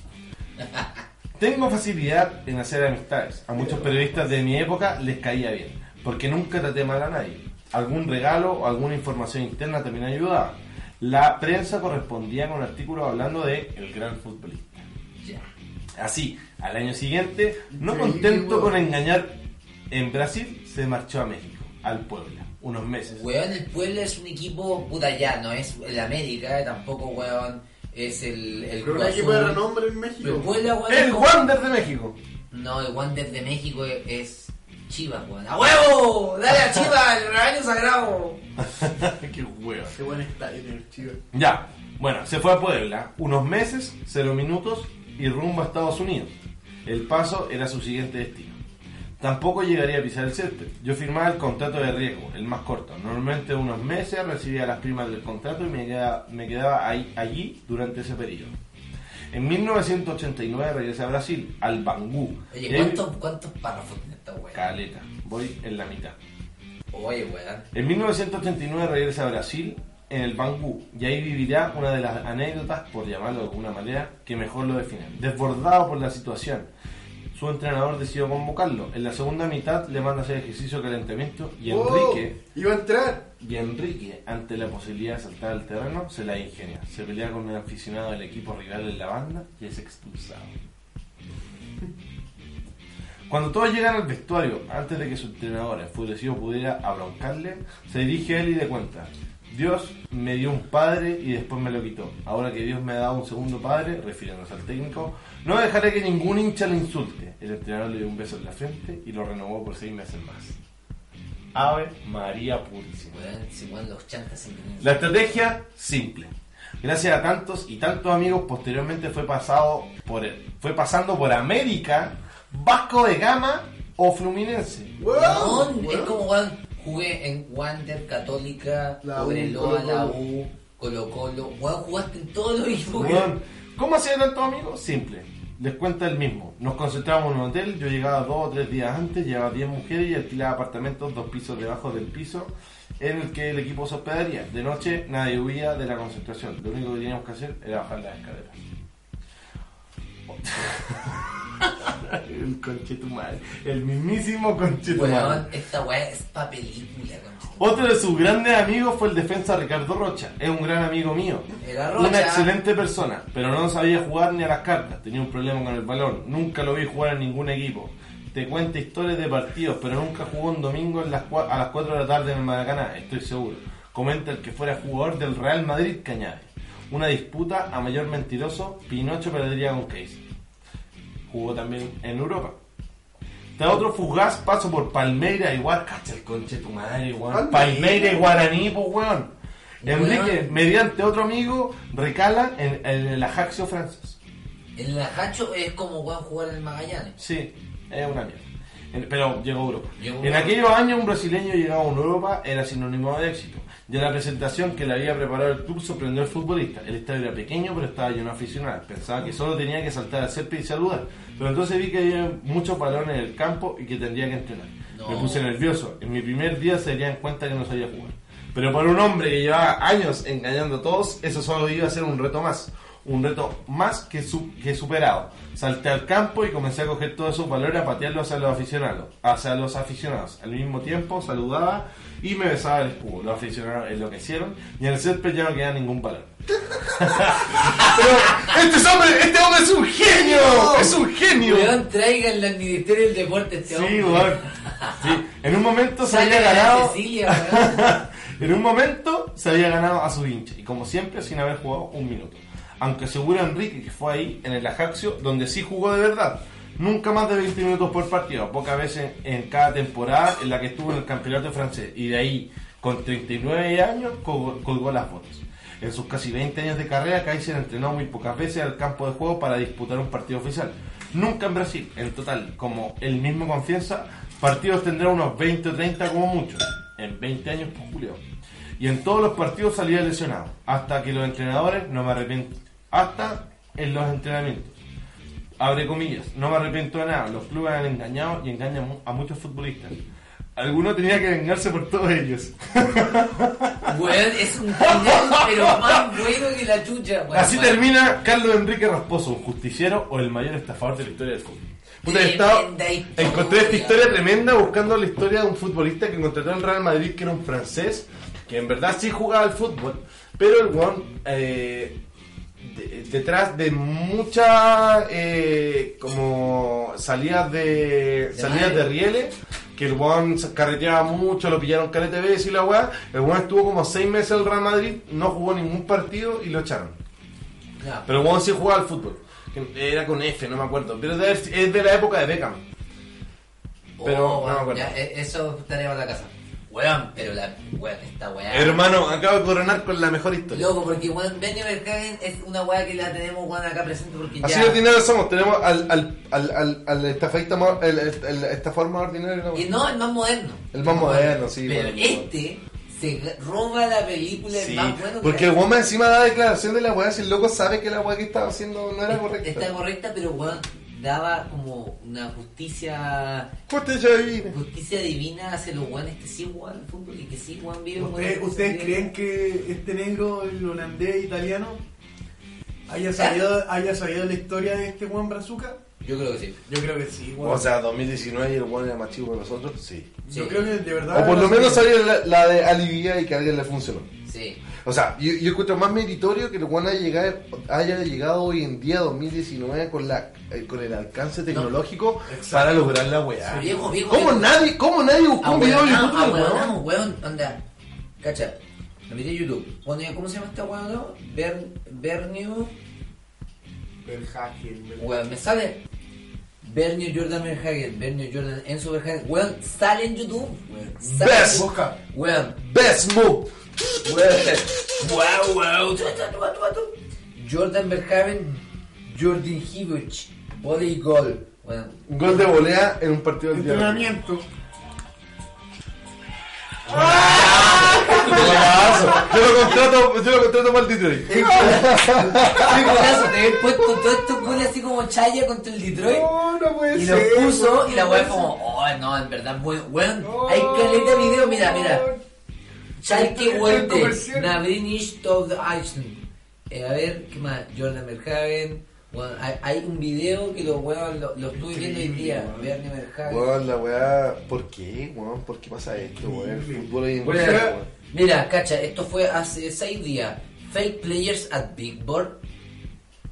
Tengo facilidad en hacer amistades. A muchos periodistas de mi época les caía bien, porque nunca traté mal a nadie. Algún regalo o alguna información interna también ayudaba. La prensa correspondía con artículos hablando de el gran futbolista. Así, al año siguiente, no contento con engañar en Brasil, se marchó a México, al Puebla, unos meses. Weón, el Puebla es un equipo, puta ya, no es el América, tampoco, weón, es el... el Pero un equipo de renombre en el México. Puebla, weón, es El como- Wander de México. No, el Wander de México es, es Chivas, weón. ¡A huevo! ¡Dale a Chivas, el rebaño sagrado! Qué huevo. Qué buen estadio tiene el Chivas. Ya, bueno, se fue a Puebla, unos meses, cero minutos y rumbo a Estados Unidos. El paso era su siguiente destino. Tampoco llegaría a pisar el césped. Yo firmaba el contrato de riesgo, el más corto. Normalmente unos meses recibía las primas del contrato y me quedaba, me quedaba ahí, allí durante ese periodo. En 1989 regresé a Brasil, al Bangú. Oye, ¿cuántos, cuántos párrafos tiene esta weón? Caleta, voy en la mitad. Oye, weón. En 1989 regresa a Brasil en el Bangú y ahí vivirá una de las anécdotas, por llamarlo de alguna manera, que mejor lo definen. Desbordado por la situación, su entrenador decidió convocarlo. En la segunda mitad le manda a hacer ejercicio de calentamiento y ¡Oh! Enrique, Iba a entrar. y Enrique, ante la posibilidad de saltar al terreno, se la ingenia. Se pelea con un aficionado del equipo rival en la banda y es expulsado. Cuando todos llegan al vestuario, antes de que su entrenador enfurecido pudiera abroncarle, se dirige a él y le cuenta, Dios me dio un padre y después me lo quitó. Ahora que Dios me ha dado un segundo padre, refiriéndose al técnico, no dejaré que ningún hincha lo insulte. El entrenador le dio un beso en la frente y lo renovó por seis meses más. Ave María Purísima. La estrategia, simple. Gracias a tantos y tantos amigos, posteriormente fue pasado por fue pasando por América, Vasco de Gama o Fluminense. Weón, Weón, es como jugué en Wander, Católica, La U, la U, Colo Colo. Weón, jugaste en todos los equipos. ¿Cómo hacían tantos amigos? Simple. Les cuenta el mismo. Nos concentrábamos en un hotel, yo llegaba dos o tres días antes, llevaba 10 mujeres y alquilaba apartamentos dos pisos debajo del piso en el que el equipo se hospedaría. De noche nadie huía de la concentración. Lo único que teníamos que hacer era bajar las escaleras. El conchetumal. El mismísimo conchetumal. Weón, esta weá es pa' película. Otro de sus grandes amigos fue el defensa Ricardo Rocha. Es un gran amigo mío. Era Rocha. Una excelente persona, pero no sabía jugar ni a las cartas. Tenía un problema con el balón. Nunca lo vi jugar en ningún equipo. Te cuenta historias de partidos, pero nunca jugó un domingo en las cua- a las 4 de la tarde en el Maracaná, estoy seguro. Comenta el que fuera jugador del Real Madrid añade. Una disputa a mayor mentiroso, Pinocho perdería con Case. Jugó también en Europa. Tras otro fugaz paso por Palmeira igual, cacha el conche tu madre, weón. Palmeira. Y Guaraní, pues weón. Enrique, Weón. mediante otro amigo, recala en, en el Ajaxio francés. El Najacho es como weón jugar en el Magallanes. Sí, es una mierda. En- Pero llegó a Europa. Llegó en Europa. aquellos años un brasileño llegaba a Europa era sinónimo de éxito. Ya la presentación que le había preparado el club sorprendió al futbolista. El estadio era pequeño pero estaba lleno de aficionados. Pensaba que solo tenía que saltar al césped y saludar. Pero entonces vi que había muchos balones en el campo y que tendría que entrenar. No. Me puse nervioso. En mi primer día se darían cuenta que no sabía jugar. Pero para un hombre que llevaba años engañando a todos, eso solo iba a ser un reto más. Un reto más que, su- que superado. Salté al campo y comencé a coger todos esos valores a patearlos hacia los aficionados. Hacia los aficionados. Al mismo tiempo saludaba y me besaba el escudo. Los aficionados enloquecieron y en el césped ya no quedaba ningún valor. Pero este hombre, este hombre es un genio, es un genio. Weón, traigan al Ministerio del Deporte este Sí, hombre. weón. Sí, en un momento se había ganado. Cecilia, en un momento se había ganado a su hincha y como siempre sin haber jugado un minuto. Aunque seguro Enrique que fue ahí en el Ajaxio donde sí jugó de verdad. Nunca más de 20 minutos por partido, pocas veces en cada temporada en la que estuvo en el campeonato francés y de ahí con 39 años col- colgó las botas. En sus casi 20 años de carrera, Kaiser entrenó muy pocas veces al campo de juego para disputar un partido oficial. Nunca en Brasil, en total, como él mismo confiesa, partidos tendrá unos 20 o 30 como mucho. En 20 años, pues Julio. Y en todos los partidos salía lesionado. Hasta que los entrenadores, no me arrepiento, hasta en los entrenamientos. Abre comillas, no me arrepiento de nada. Los clubes han engañado y engañan a muchos futbolistas. Alguno tenía que vengarse por todos ellos. Weón, es un pero más bueno que la chucha. Así termina Carlos Enrique Rasposo, un justiciero o el mayor estafador de la historia del fútbol. Puta, estado- encontré esta historia tremenda buscando la historia de un futbolista que contrató en Real Madrid, que era un francés, que en verdad sí jugaba al fútbol, pero el weón, eh, de- detrás de muchas eh, como salidas de, De salidas madre. de rieles, que el weón carreteaba mucho, lo pillaron veces y la weá, el weón estuvo como seis meses en el Real Madrid, no jugó ningún partido y lo echaron. Pero el weón sí jugaba al fútbol. Era con F, no me acuerdo. Pero es de la época de Beckham. pero Oh, no me acuerdo. ya, eh, eso tarea para la casa. Weón, pero la weón, esta weá. Hermano, acabo de coronar con la mejor historia. Loco, porque weón, Benny Verhagen es una weá que la tenemos weón acá presente porque Así ya. ordinario somos. Tenemos al, al, al, al, al estafadista más- el, el, el estafador más ordinario. ¿no? Y no, el más moderno. El más moderno, sí, Pero bueno, este se roba la película Sí, el más bueno que porque el weón encima da declaración de la weá si el loco sabe que la weá que estaba haciendo no era correcta. Está correcta, pero weón, daba como una justicia Justicia divina. justicia divina hacia los weones que sí juegan al fútbol y que sí juegan bien. ¿Ustedes, ¿Ustedes creen que este negro, el holandés italiano, haya sabido, haya sabido la historia de este Juan Brazuca? Yo creo que sí. Yo creo que sí, weón. O sea, 2019 y el weón era más chico que nosotros, sí. yo creo que de verdad. O por lo menos sabía la, la de Alivia y que a alguien le funcionó. Sí. O sea, yo, yo encuentro más meritorio que el Juan haya llegado, haya llegado hoy en día, 2019, con la eh, con el alcance tecnológico para lograr la weá. Sí, viejo, viejo, ¿Cómo viejo. nadie, cómo nadie buscó un video de YouTube del weón? Anda. Cacha, me metí a YouTube. ¿Cómo se llama esta weón? no? Ber, Bernio. Verhagen, ¿verdad? Weón, me sale. Bernio Jordan Verhagen, Bernio Jordan Enzo Verhagen. Weón, sale en YouTube. Weón, sale. Best. Weón, Best move. Wow, wow. Jordan Verhaven, Jordan Hibbich, Volley Goal. Bueno, Un gol de volea en un partido día. Entrenamiento. Golazo. Yo lo contrato, yo lo contrato para el Detroit. qué golazo, te habías puesto todos estos goles así como chaya contra el Detroit. No, no puede Y ser. lo puso weón, y la weá puede como, oh no, en verdad, weón, weón, No. hay caleta de video, mira, mira. Schalke. Navrinish Tov Eisen. Eh, a ver, ¿qué más? Jordan Verhagen. Bueno, hay, hay un video que los weón lo, lo estuve viendo hoy día. Bernie Verhagen. Weón, la weá. ¿Por qué, weón? ¿Por qué pasa esto, weón? El fútbol hoy en Bueno, día, weón. mira, cacha, esto fue hace seis días. Fake players at Big Board.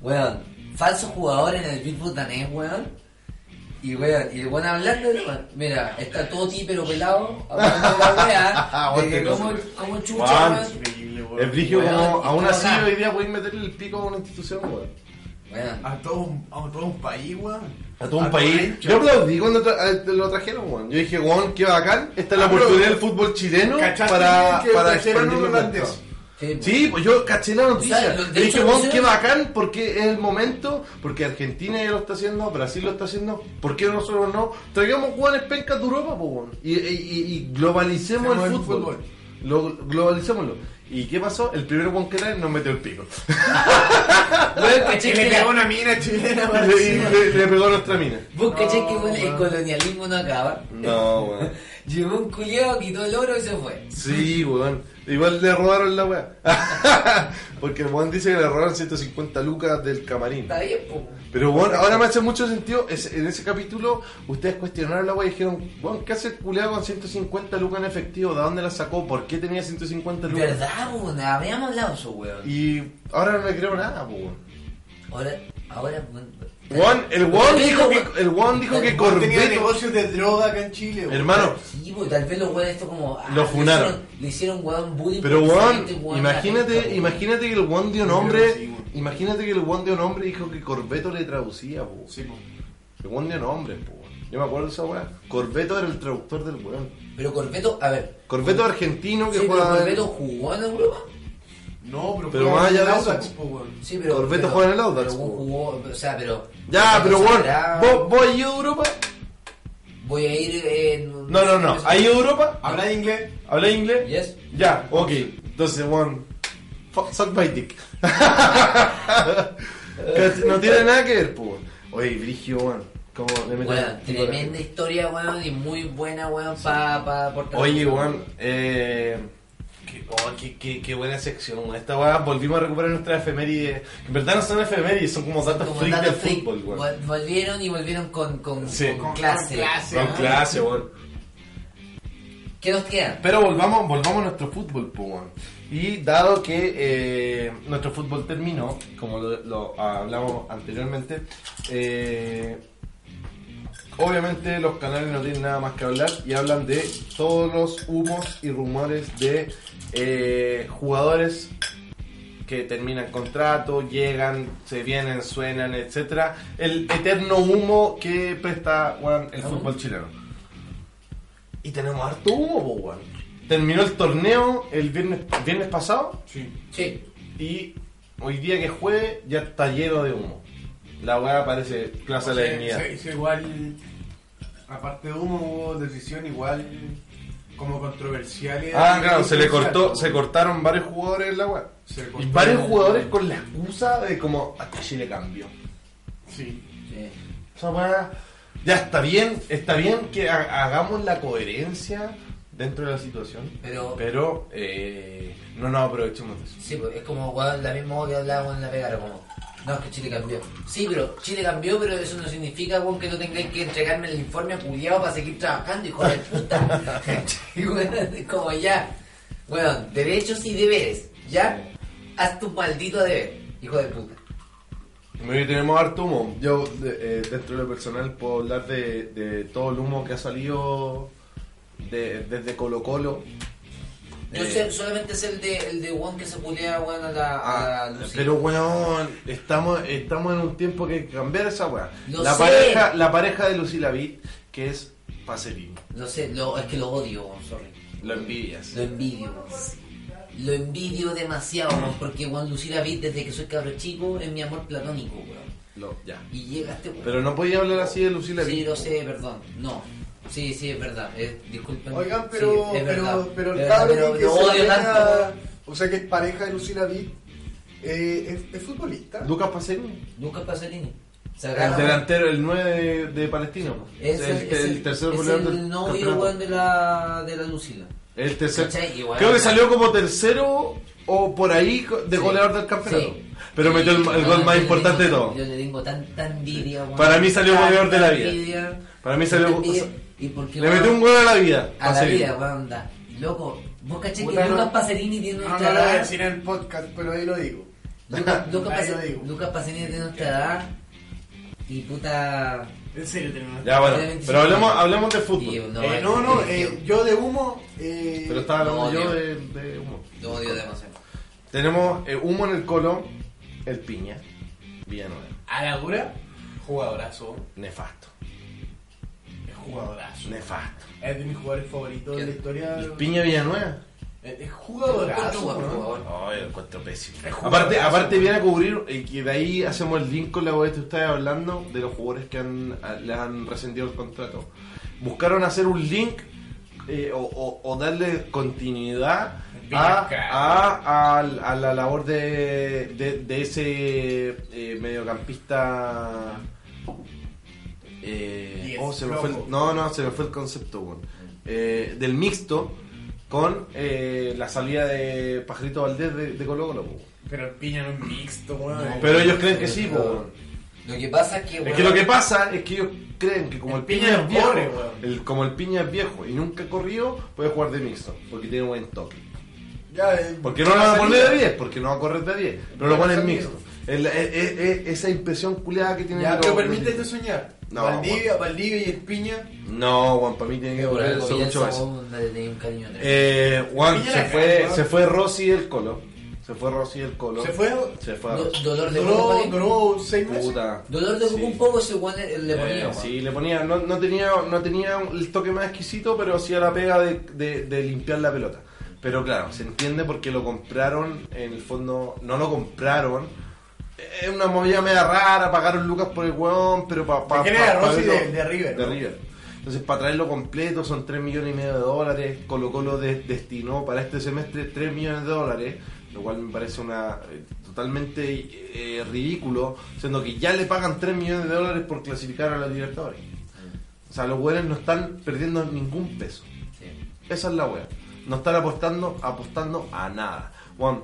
Weón, falso jugador en el Big Board danés, weón. Y weón, y el weón hablando. Mira, está todo ti pero pelado, hablando de la weá. de que como, como chucha, Weón. Es brígido como, aún así hoy día podéis meterle el pico a una institución, weón. A todo, un- a todo un país, weón. A todo un país. Yo aplaudí cuando tra- eh, lo trajeron, weón. Yo dije, weón, qué bacán. Esta es la Ah, oportunidad del fútbol chileno ¿Cachaste para, para expandir los mercados. Sí, pues yo caché la noticia. O sea, dije, pusieron- qué bacán porque es el momento, porque Argentina ya lo está haciendo, Brasil lo está haciendo, ¿por qué nosotros no? Traigamos jugadores pencas de Europa, pues. Y, y, y- y globalicemos el el fútbol. fútbol. Lo, globalicémoslo. ¿Y qué pasó? El primer weón que trae nos metió el pico. Weón, caché que le pegó una mina chilena le, le- le pegó a nuestra mina. Vos caché que No, weón, el colonialismo no acaba. No, weón. Llegó un culiao, quitó el oro y se fue. Sí, weón. Igual le robaron la weá. Porque el weón dice que le robaron 150 lucas del camarín. Está bien, po. Pero bueno, ahora me hace mucho sentido. es- en ese capítulo, ustedes cuestionaron la weá y dijeron, weón, ¿qué hace el culeado con 150 lucas en efectivo? ¿De dónde la sacó? ¿Por qué tenía 150 lucas? ¿Verdad, weón? Habíamos hablado eso, weón. Y ahora no le creo nada, weón. Ahora, ahora, Weón, el weón dijo que, el weón dijo que Weón tenía Corbeto... negocios de droga acá en Chile. Hermano, Sí, pues tal vez los weones esto como. ah, Lo funaron. Le hicieron weón bullying. Pero weón imagínate, imagínate que el weón dio nombre, sí, imagínate que el weón dio nombre y dijo que Corbeto le traducía, po. Sí, po. El weón dio nombre, po. Yo me acuerdo de esa weá. Corbeto era el traductor del weón. Pero Corbeto, a ver. Corbeto argentino que Sí, pero juega. Corbeto jugó en Europa. No, pero, Pero más allá de Audax, eso. Sí, pero. Corbeto pero- juega en el Audax, pero jugó, o sea, pero. Ya, pero weón, Sagrado. ¿vos, vos a Europa? Voy a ir en. No, no, no. ¿Has ido a Europa? ¿Habla inglés? ¿Habla inglés? Yes. Ya, ok. Entonces, weón. fuck- Suck my dick. No tiene nada que ver, weón. Oye, Brigio, weón. Como Bueno, tremenda historia, weón, y muy buena, weón, para pa. Oye, weón, eh, qué, oh, qué, qué- qué buena sección. Esta weá volvimos a recuperar nuestras efemérides. Que en verdad no son efemérides, son como datos Como freak del freak, fútbol, weón. vol- Volvieron y volvieron con, con, Sí. con Con- clase. con clase. ¿Qué nos queda? Pero volvamos, volvamos a nuestro fútbol, weón. Y dado que eh, nuestro fútbol terminó, como lo, lo hablamos anteriormente, eh, obviamente los canales no tienen nada más que hablar y hablan de todos los humos y rumores de eh, jugadores que terminan contrato, llegan, se vienen, suenan, etcétera. El eterno humo que presta weón, el fútbol chileno. Y tenemos harto humo, weón. Terminó el torneo el viernes, viernes pasado Sí. Sí. y hoy día que juegue ya está lleno de humo. La weá parece plaza de la dignidad. se hizo igual, aparte de humo, hubo decisión igual como controversiales. Ah, claro, se le Controversial, cortó, se cortaron varios jugadores en la weá. Se Y cortó- varios jugadores con la excusa de como hasta Chile cambió. Sí. sí. Esa weá, ya está bien, está bien que ha- hagamos la coherencia dentro de la situación, Pero, pero eh, no nos aprovechemos de eso. sí, pues, es como weón, la misma que hablábamos en la pegada, como, no, es que Chile cambió. Sí, pero Chile cambió, pero eso no significa, weón, que no tengáis que entregarme el informe culiado para seguir trabajando, hijo de puta. Y, es como ya, weón, derechos y deberes, ya, haz tu maldito deber, hijo de puta. Hoy tenemos harto humo. Yo, de- eh, dentro de lo personal, puedo hablar de, de todo el humo que ha salido de- desde Colo Colo. Yo Eh, sé, solamente sé el de, el de weón que se pulea, a la, a ah, la pero weón, estamos, estamos en un tiempo que hay que cambiar esa weá. La sé. pareja, la pareja de Lucila Vitt, que es Pacerini. Lo sé, lo, es que lo odio, weón, sorry. Lo envidias. Lo envidio, weón. Lo envidio demasiado, weón, porque Juan Lucila Vid desde que soy cabro chico es mi amor platónico, weón. Lo- ya. Y llega este weón. Pero no podía hablar así de Lucila Sí, Vitt. lo sé, perdón. No. Sí, sí, es verdad. Eh, disculpen. Oigan, Sí, pero, es pero, pero el pero que se pareja- o sea que es pareja de Lucila Vitt, eh, es, es futbolista. Lucas Pacerini. Lucas Pasolini. Se El delantero, el 9 de, de Palestino. Es el, el, es el el- tercer es goleador el del novio, de la, de la Lucila. El tercer. ¿Cachai? Igual. Creo que salió como tercero o por ahí de Sí. goleador del campeonato. Sí. Pero metió el, gol más importante de todo. Yo le tengo tanta envidia, weón. Para mí salió goleador de la vida. envidia, Para mí salió- y porque, Le metió un gol a la vida. A la vida, weón, da. Loco, vos caché que Puta, no- Lucas Pacerini tiene No, nuestra no lo voy a edad. decir en el podcast, pero ahí lo digo. Lucas, Lucas, Ahí lo Pace- digo. Lucas Pacerini tiene nuestra edad. Y puta. En serio, tenemos. Ya, bueno. Tiene 25 Pero hablemos, hablemos de Y fútbol. no, Eh, no, no, es- eh, yo de humo. Eh, Pero estaba hablando No, yo de humo. Lo odio demasiado. Tenemos eh, humo en el colo, el piña. Villanueva. A la dura, jugadorazo. Nefasto. Jugadorazo. Nefasto. Es de mis jugadores favoritos de la historia. ¿El piña Villanueva? Es, jugadorazo. ¿no? encuentro pésimo. Aparte, aparte viene a cubrir, y que de ahí hacemos el link con la que ustedes hablando de los jugadores que han, les han rescindido el contrato. Buscaron hacer un link eh, o, o- o darle continuidad a, a- a- a la labor de, de, de ese eh, mediocampista. Eh, oh, se me fue el- no, no, se me fue el concepto, weón. Eh, del mixto con eh, la salida de Pajarito Valdés de, de Colo Colo. Pero el piña no es mixto, weón. No, Pero ellos creen que sí, po. Lo que pasa es que. Es que lo que pasa es que ellos creen que como el, El piña, Piña es no viejo, weón. el- como el piña es viejo y nunca ha corrido, puede jugar de mixto, porque tiene buen toque. Ya, eh, Porque no lo van a poner de 10, porque no va a correr de 10, pero lo ponen mixto. El- es- es- es- esa impresión culiada que tienen Ya, pero permítete soñar. No, Valdivia, Valdivia y el piña. No, Juan, para mí tiene que volver eso mucho más. Eh, Juan, se fue, se fue Rossi del Colo. Se fue Rossi del Colo. Se fue. Se fue a Do- Rossi. dolor de Duró, culo, duró seis meses. Puta. Dolor de Sí. un poco, ese weón le ponía. Eh, weón. sí, le ponía, no, no tenía, no tenía el toque más exquisito, pero hacía la pega de, de- de limpiar la pelota. Pero claro, se entiende porque lo compraron, en el fondo, no lo compraron. Es una movida media rara, pagaron lucas por el weón, pero para pa, ¿De quién pa- era pa Rossi? verlo- De- de River, De ¿no? River. Entonces, para traerlo completo son 3 millones y medio de dólares. Colo Colo de- destinó para este semestre 3 millones de dólares, lo cual me parece una eh, totalmente eh, ridículo, siendo que ya le pagan 3 millones de dólares por clasificar a la Libertadores. O sea, los weones no están perdiendo ningún peso. Sí. Esa es la wea. No están apostando, apostando a nada. Juan,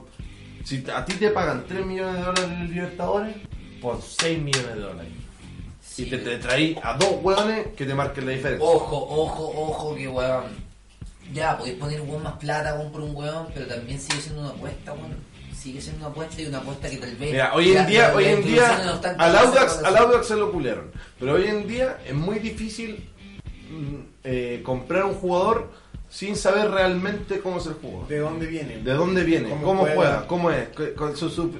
si a ti te pagan 3 millones de dólares en el Libertadores, por 6 millones de dólares. Sí. Y te, te traí a dos weones que te marquen la diferencia. Ojo, ojo, ojo, que weón. Ya, podéis poner weón más plata por un weón, pero también sigue siendo una apuesta, weón. Sigue siendo una apuesta y una apuesta que tal vez. Mira, hoy en día, hoy en día, al Audax, al Audax se lo culearon. Pero hoy en día es muy difícil mm, eh, comprar un jugador sin saber realmente cómo es el jugador. ¿De dónde viene? ¿De dónde viene? ¿Cómo, ¿Cómo juega? ¿Cómo es? ¿Qué- ¿Cuáles son sus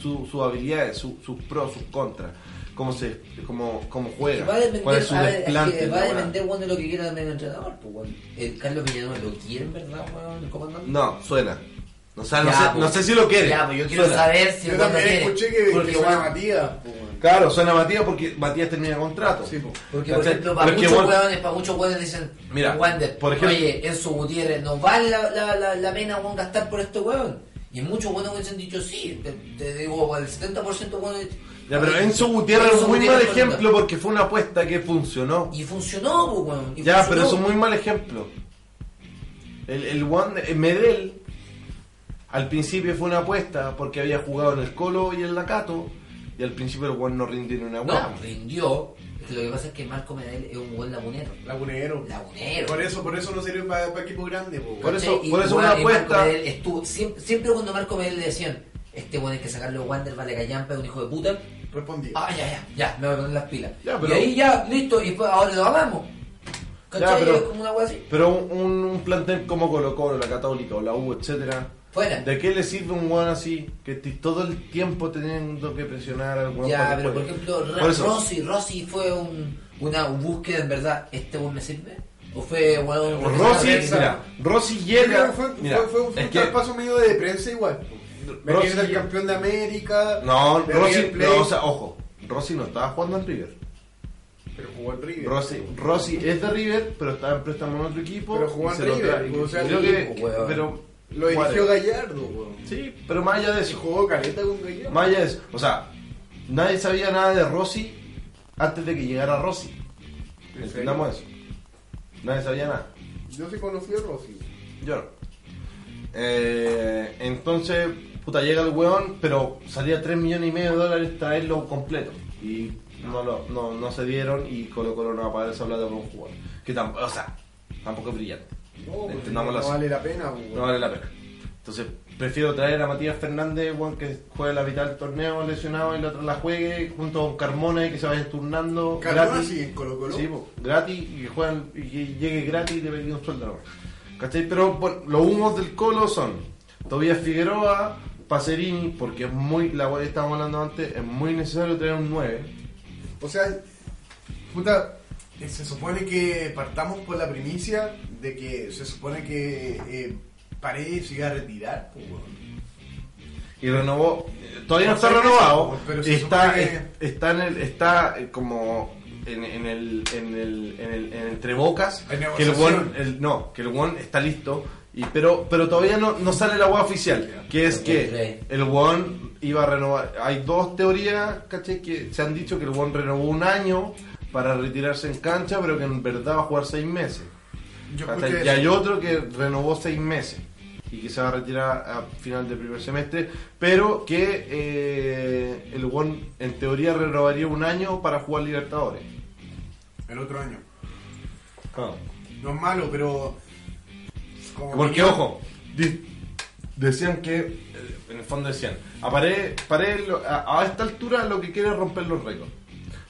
su, sus habilidades, su- sus pros, sus contras? ¿Cómo, se, cómo, cómo juega? va a depender, ¿Cuál es su a ver, es desplante? que va a depender weón, de lo que quiera también el entrenador, pues weón. El Carlos Villanueva lo quiere en verdad, weón, el comandante. No, suena. O sea, no, Ya, sé, pues. no sé si lo quiere. Ya, pues yo quiero Suena. saber si Yo también escuché que, porque, que suena Matías. pues. Claro, suena Matías porque Matías termina contrato. Sí. Porque, por ejemplo, para muchos bueno, hueones, para muchos hueones dicen, Mira, Wander, por ejemplo- oye, Enzo Gutiérrez, ¿no vale la, la, la, la pena gastar por este hueón? Y muchos hueones hubiesen dicho, sí, te, te digo, el 70% hueones... Ya, pero Enzo Gutiérrez es un muy mal Gutiérrez, ejemplo porque fue una apuesta que funcionó. Y funcionó, pues, y Ya, pero es un muy mal ejemplo. El, el One- eh, Medel al principio fue una apuesta porque había jugado en el Colo y en la Cato y al principio el One no rindió ni una hueá. No, rindió. Es que lo que pasa es que Marco Medel es un buen lagunero. Lagunero. Lagunero. Por eso, por eso no sirve para equipo grande, pues, Por weón. eso- por eso weón, una Marco apuesta- Medel estuvo, siempre, siempre cuando Marco Medel le decían, este weón hay que sacarlo de Wander, vale callampa, es un hijo de puta. Respondí. Ah, ya, ya, ya, me voy a poner las pilas. Ya, pero- Y ahí ya, listo, y pues ahora lo hagamos. ¿Cachai? Ya, pero- Es como una wea así. Pero un, un plantel como Colo Colo, la Católica o la U, etcétera, Fuera. ¿de qué le sirve un One así que todo el tiempo teniendo que presionar al weón Ya, pero por ejemplo, Por Rossi, Rossi fue un, una búsqueda en verdad, ¿este weón me sirve? ¿O fue, weón, un- Rossi, mira, Rossi llega. fue, mira, fue, fue un, es que- medio de prensa igual. Rossi- del campeón de América. No, de Rossi, no, o sea, ojo, Rossi no estaba jugando en River. pero jugó en River. Rossi, Rossi es de River, pero estaba en préstamo en otro equipo. Pero jugó en River, trae. o sea, Creo sí, que, weón. pero Lo dirigió. Gallardo, weón. Sí, pero más allá de Y eso, jugó Caleta con Gallardo. más allá de eso, o sea, nadie sabía nada de Rossi antes de que llegara Rossi. ¿En Entendamos eso. Nadie sabía nada. Yo sí conocí a Rossi. Yo no. Eh, entonces, puta, llega el weón, pero salía 3 millones y medio de dólares traerlo completo. Y no, lo, no, no se dieron y Colo Colo no va a pagar esa plata por un jugador. Que tampoco, o sea, tampoco es brillante. No, pues, no, así. vale la pena, weón. No vale la pena. Entonces, prefiero traer a Matías Fernández, weón, que juegue la mitad del torneo lesionado y la otra la juegue, junto con Carmona y que se vayan turnando Carmona gratis. sigue en Colo Colo. Sí, po, gratis y que juegan y que llegue gratis y le pedí un sueldo. ¿Cachai? Pero bueno, los humos del Colo son Tobías Figueroa, Pacerini, porque es muy, la weá que estábamos hablando antes, es muy necesario traer un 9. O sea, puta, se supone que partamos por la primicia de que se supone que eh, Paredes se iba a retirar, pues, y renovó. Eh, todavía no No está renovado. pero se está es- está en el está eh, como en, en el en el en el en entre bocas que el one el, no que el one está listo y pero pero todavía no, no sale la web oficial que es que el one iba a renovar. Hay dos teorías ¿cachai? que se han dicho que el one renovó un año para retirarse en cancha pero que en verdad va a jugar seis meses Y hay otro que renovó seis meses y que se va a retirar a final del primer semestre, pero que eh, el One en teoría renovaría un año para jugar Libertadores. el otro año. Claro. No es malo, pero... como Porque, ojo, decían que, eh, en el fondo decían, a Paredes lo- a, a esta altura lo que quiere es romper los récords.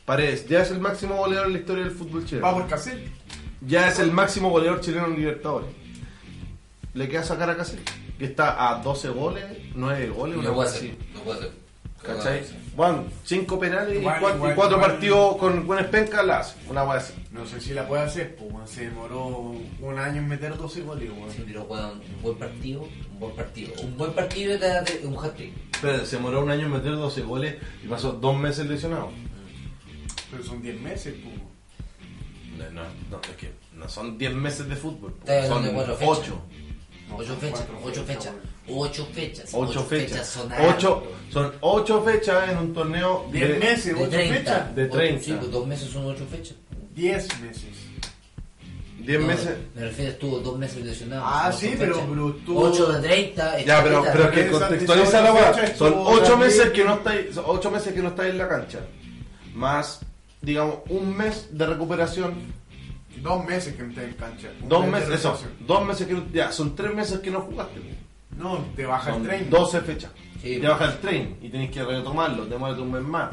Paredes ya es el máximo goleador en la historia del fútbol chileno. Va por Cassell. Ya es el máximo goleador chileno en Libertadores. Le queda sacar a Cáceres, que está a 12 goles, 9 goles, una cosa así. no puede ser. ¿Cachai? Bueno, 5 penales y Igual, 4 igual, cuatro igual. partidos con buenas pencas la hace. Una wea así. No sé si la puede hacer, pues se demoró un año en meter 12 goles, weón. Sí, pero weón, un buen partido, un buen partido. Un buen partido te da un hat-trick. Pero se demoró un año en meter 12 goles y pasó 2 meses lesionado. Pero son 10 meses, pues. No, no, no, es que no son 10 meses de fútbol, Está son hablando de cuatro fechas. 8. Ocho fechas, cuatro ocho fechas, ocho fechas. Ocho fechas. son Ocho, harto. son ocho fechas en un torneo Diez de- meses, De ocho 30. fechas. De Ocho, 30. Sí, pues dos meses son ocho fechas. Diez meses. Diez No, meses. Me refiero, estuvo dos meses lesionado. Ah, sí, ocho pero- pero estuvo- 8 de 30. Ya, pero, pero que contextualiza la weá. Son estuvo ocho también- meses que no estáis, son ocho meses que no estáis en la cancha. Más, digamos, un mes de recuperación. Dos meses que no estás en cancha. Dos mes meses, eso. Dos meses que no, ya, son tres meses que no jugaste. No, te baja el tren. 12 fechas. Sí. Te baja el tren y tenéis que retomarlo. Demórate un mes más.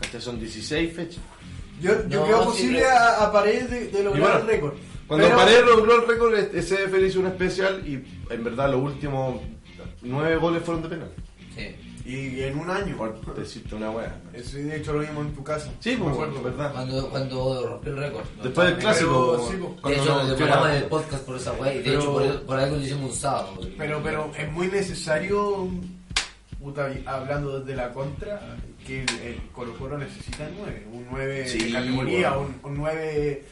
¿Cachai? Son 16 fechas. Yo, yo No, creo sí, posible a, a Paredes de, de lograr bueno, el récord. Cuando Pero- Paredes logró el récord, ese le hizo un especial y en verdad los últimos nueve goles fueron de penal. Sí. Y en un año. Por decirte una wea. Eso, de hecho lo vimos en tu casa. Sí, pues, acuerdo. verdad. Cuando, cuando rompió el récord. ¿no? Después del Pero, clásico. sí, pues. De hecho, no- nos que demoramos era- en el podcast por esa wey. De Pero- hecho, por, por algo lo hicimos un sábado. Pero, pero es muy necesario, puta, hablando desde la contra, que el, el Colo Colo necesita nueve. Un nueve Sí, de categoría, bueno. un, un nueve...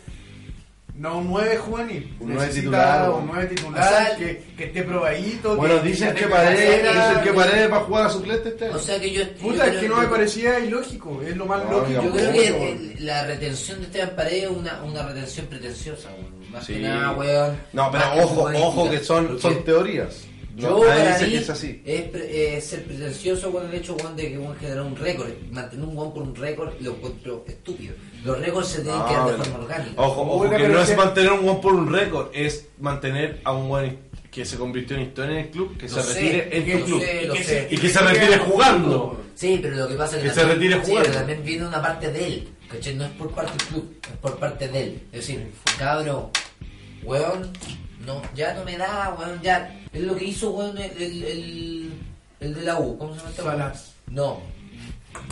No un 9 juvenil, Un nueve necesita titular, un 9 titular O sea, que, que esté probadito. Bueno, que, dicen que Paredes, dicen que Paredes va a jugar a suplente este. O sea que yo. Puta, yo es creo- que no me parecía ilógico, es lo más No, lógico. Yo creo que la retención de Esteban Paredes es una, una retención pretenciosa, weón. Más Sí. que nada, weón. No, pero ojo, ojo que son, son teorías. Yo, para mí, que es así. Es, ser pretencioso con el hecho, de que weón generar un récord. Mantener un weón por un récord lo encuentro estúpido. Los récords se tienen que dar de No, forma orgánica. Ojo, ojo, que no es mantener un buen por un récord, es mantener a un buen que se convirtió en historia en el club, que Lo se sé, retire en tu club. sé, lo Y que sé. Y que se retire jugando. Sí, pero lo que pasa es que, Que se también- retire sí, jugando. pero también viene una parte de él, ¿cachai? No es por parte del club, es por parte de él. Es decir, cabrón, weón, no, ya no me da, weón, ya. Es lo que hizo, weón, el, el, el, el de la U, ¿cómo se llama este weón? Salas, No,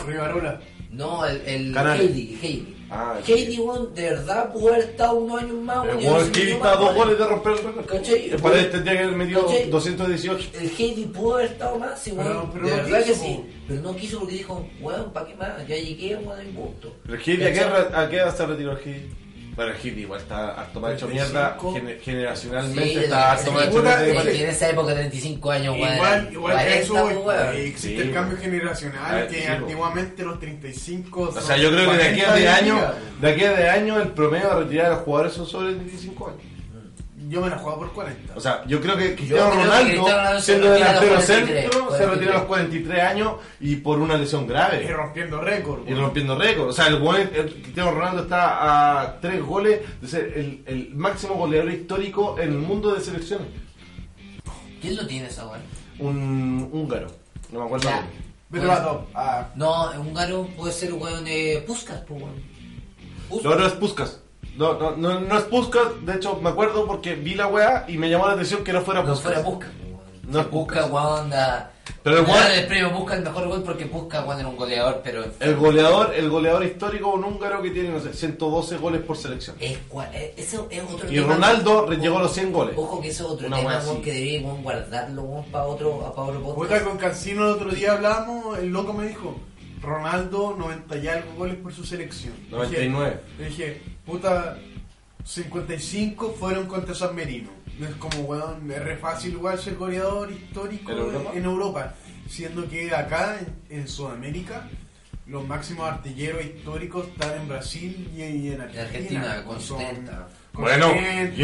Rivarola. no, el, el Canales. Heidi, Heidi. Ah, Heidi, weón, de verdad pudo haber estado unos años más, El weón, haber que sido está a dos weón. goles de romper el récord. ¿Cachai? El Paredes tendría que haber metido ¿Cachai? 218. El Heidi pudo haber estado más, sí, Pero- weón. pero de no verdad que quiso, sí. po. Pero no quiso porque dijo, weón, ¿para qué más? Ya llegué, weón, mi gusto. Pero el Hit, ¿a qué, ¿a qué edad se retiró el Hit? Bueno, el Hit igual está harto más hecho 35. mierda. gener- generacionalmente Sí, está harto más hecho mierda. que- en esa época 35 años, weón. Igual, eran igual que eso 40, voy, weón. existe Sí, el cambio weón. generacional Ah, que sí, weón. antiguamente los 35 O sea, yo creo que de aquí a 10 años, de aquí a 10 años el promedio de retirada de los jugadores son sobre 35 años. Yo me la jugaba por 40. O sea, yo creo que Cristiano creo que Ronaldo, Cristiano Ronaldo se siendo delantero 43, centro, se 43. retira a los 43 años y por una lesión y grave. rompiendo récord. Y rompiendo récord. O sea, el, buen- el Cristiano Ronaldo está a 3 goles de ser el, el máximo goleador histórico en el mundo de selecciones. ¿Quién lo tiene esa weón? Un húngaro. No me acuerdo. Ya. Ah, No, un garo puede ser weón de Puskas, pues weón. Puskas. No, no es Puskas. No, no, no, no es Puskas. De hecho, me acuerdo porque vi la weá y me llamó la atención que no fuera No Puskas. fuera Puskas. No es Puskas, Puskas. weón. Pero el weón- el premio Puskas el mejor gol porque Puskas, weón, era un goleador, pero. El goleador, el goleador histórico un húngaro que tiene, no sé, 112 goles por selección. Es, cua- eh, eso es otro Y tema. Ronaldo Ojo- llegó a los 100 goles. Ojo que eso es otro Una tema, que deberíamos guardarlo, weón, para otro, para otro podcast. con Cancino el otro día hablamos, el loco me dijo, Ronaldo 90 y algo goles por su selección. 99. Le dije, puta, 55 fueron contra San Merino. No es como, weón, es re fácil igual ser goleador histórico ¿En Europa? en Europa. Siendo que acá, en, en Sudamérica, los máximos artilleros históricos están en Brasil y, en Argentina. Argentina, con Son- 70. con Bueno, 70,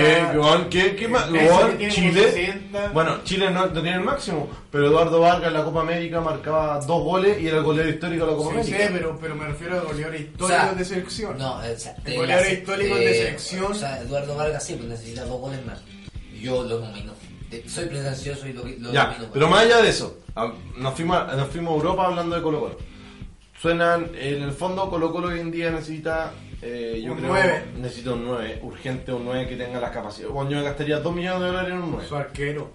¿qué? ¿Qué, qué más? Chile. como 60. Bueno, Chile no, no tiene el máximo, pero Eduardo Vargas en la Copa América marcaba dos goles y era el goleador histórico de la Copa Sí, América. sé, pero, pero me refiero a goleadores históricos O sea, de selección. No, o sea, El de goleador la- histórico de- de selección. O sea, Eduardo Vargas sí, pues necesita dos goles más. Yo lo nomino. Soy pretencioso y lo, lo Ya, nomino. pero más allá de eso, a- nos fuimos, a- nos fuimos a Europa hablando de Colo Colo. Suenan, en el fondo Colo Colo hoy en día necesita, eh, yo Un creo, nueve. necesita un 9, urgente un 9 que tenga las capacidades. Bueno, yo me gastaría 2 millones de dólares en un 9. Su arquero.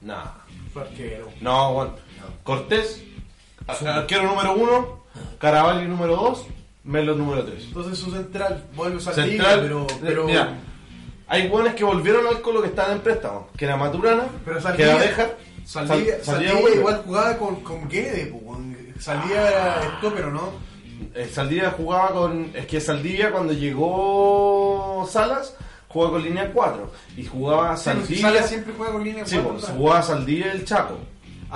Nah. Su arquero. No, Juan. Cortés, a- arquero número 1, Caravalli número 2, Melo número 3. Entonces su central vuelve a salir, Central, pero, eh, pero, mira, hay buenos que volvieron al Colo que estaban en préstamo, que era Maturana, pero que era Saldivia, Bejar, Saldivia, Sal- Saldivia vuelve. igual jugaba con, con Guede, pues, Saldivia era esto, pero no. Eh, Saldivia jugaba con. Es que Saldivia cuando llegó Salas juega con línea 4 y jugaba Saldivia. Sala siempre juega con línea Sí, 4. pues, jugaba Saldivia y el Chaco.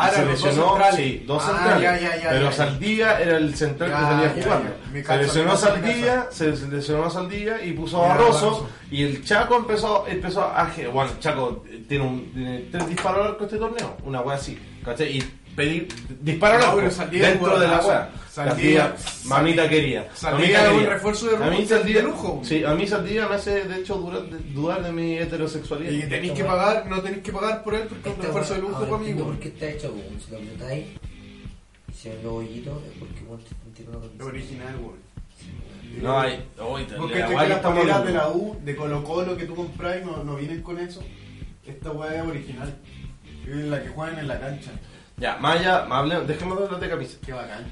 Ah, se dos lesionó, centrales. sí, dos Ah, centrales. ya, ya, ya, pero. Saldivia era el central que salía jugando. Se lesionó Saldivia, se lesionó a Saldivia y puso a Barroso. Y el Chaco empezó, empezó a. Bueno, el Chaco tiene, un, tiene tres disparos arco este torneo, una wea así. ¿Cachai? Y pedir disparos al No, Saldivia dentro de la wea. Saldivia- Saldivia, mamita quería. Saldivia mamita es un refuerzo de A mí lujo, de lujo. Sí, a mí Saldivia me hace de hecho dudar de, dudar de mi heterosexualidad. Y tenéis que pagar, no tenéis que pagar por él porque es un refuerzo de weá, lujo weón. ¿Por qué está hecho como si lo apretáis? Y si el hoyito es porque weón, te tiene una Es camiseta. original, weón. No hay. Uy, Porque la las hablando. de la U, de Colo Colo que tú compras no, no vienen con eso. Esta weá es original. Es la que juegan en la cancha. Ya, más allá, más dejemos de hablar de camisa. Qué bacán.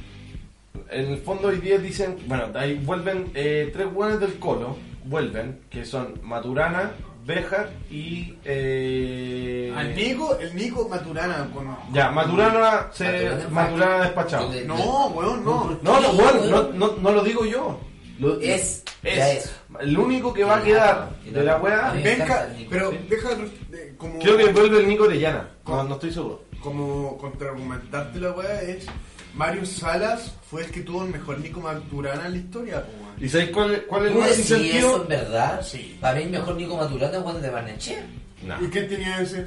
En el fondo hoy día dicen, bueno, de ahí vuelven eh, tres buenos del Colo, vuelven, que son Maturana, Béjar y... Eh, Al Nico, el Nico Maturana. Con, Ya, Maturana, se, Maturana Maturana, es despachado. de- No, weón, no. No, no, weón. no, no, no lo digo yo. Lo- Es, ya es. El único que va a quedar de la weá, Venga, encanta el Nico. pero deja de- como, creo que vuelve el Nico Orellana. No, no estoy seguro. Como contraargumentarte la weá es Mario Salas fue el que tuvo el mejor Nico Maturana en la historia. ¿Y sabéis cuál, cuál es el ¿Tú más eso incentivo? en verdad? Sí. Para mí el mejor Nico Maturana es cuando de Barnechea. No. ¿Y quién tenía ese?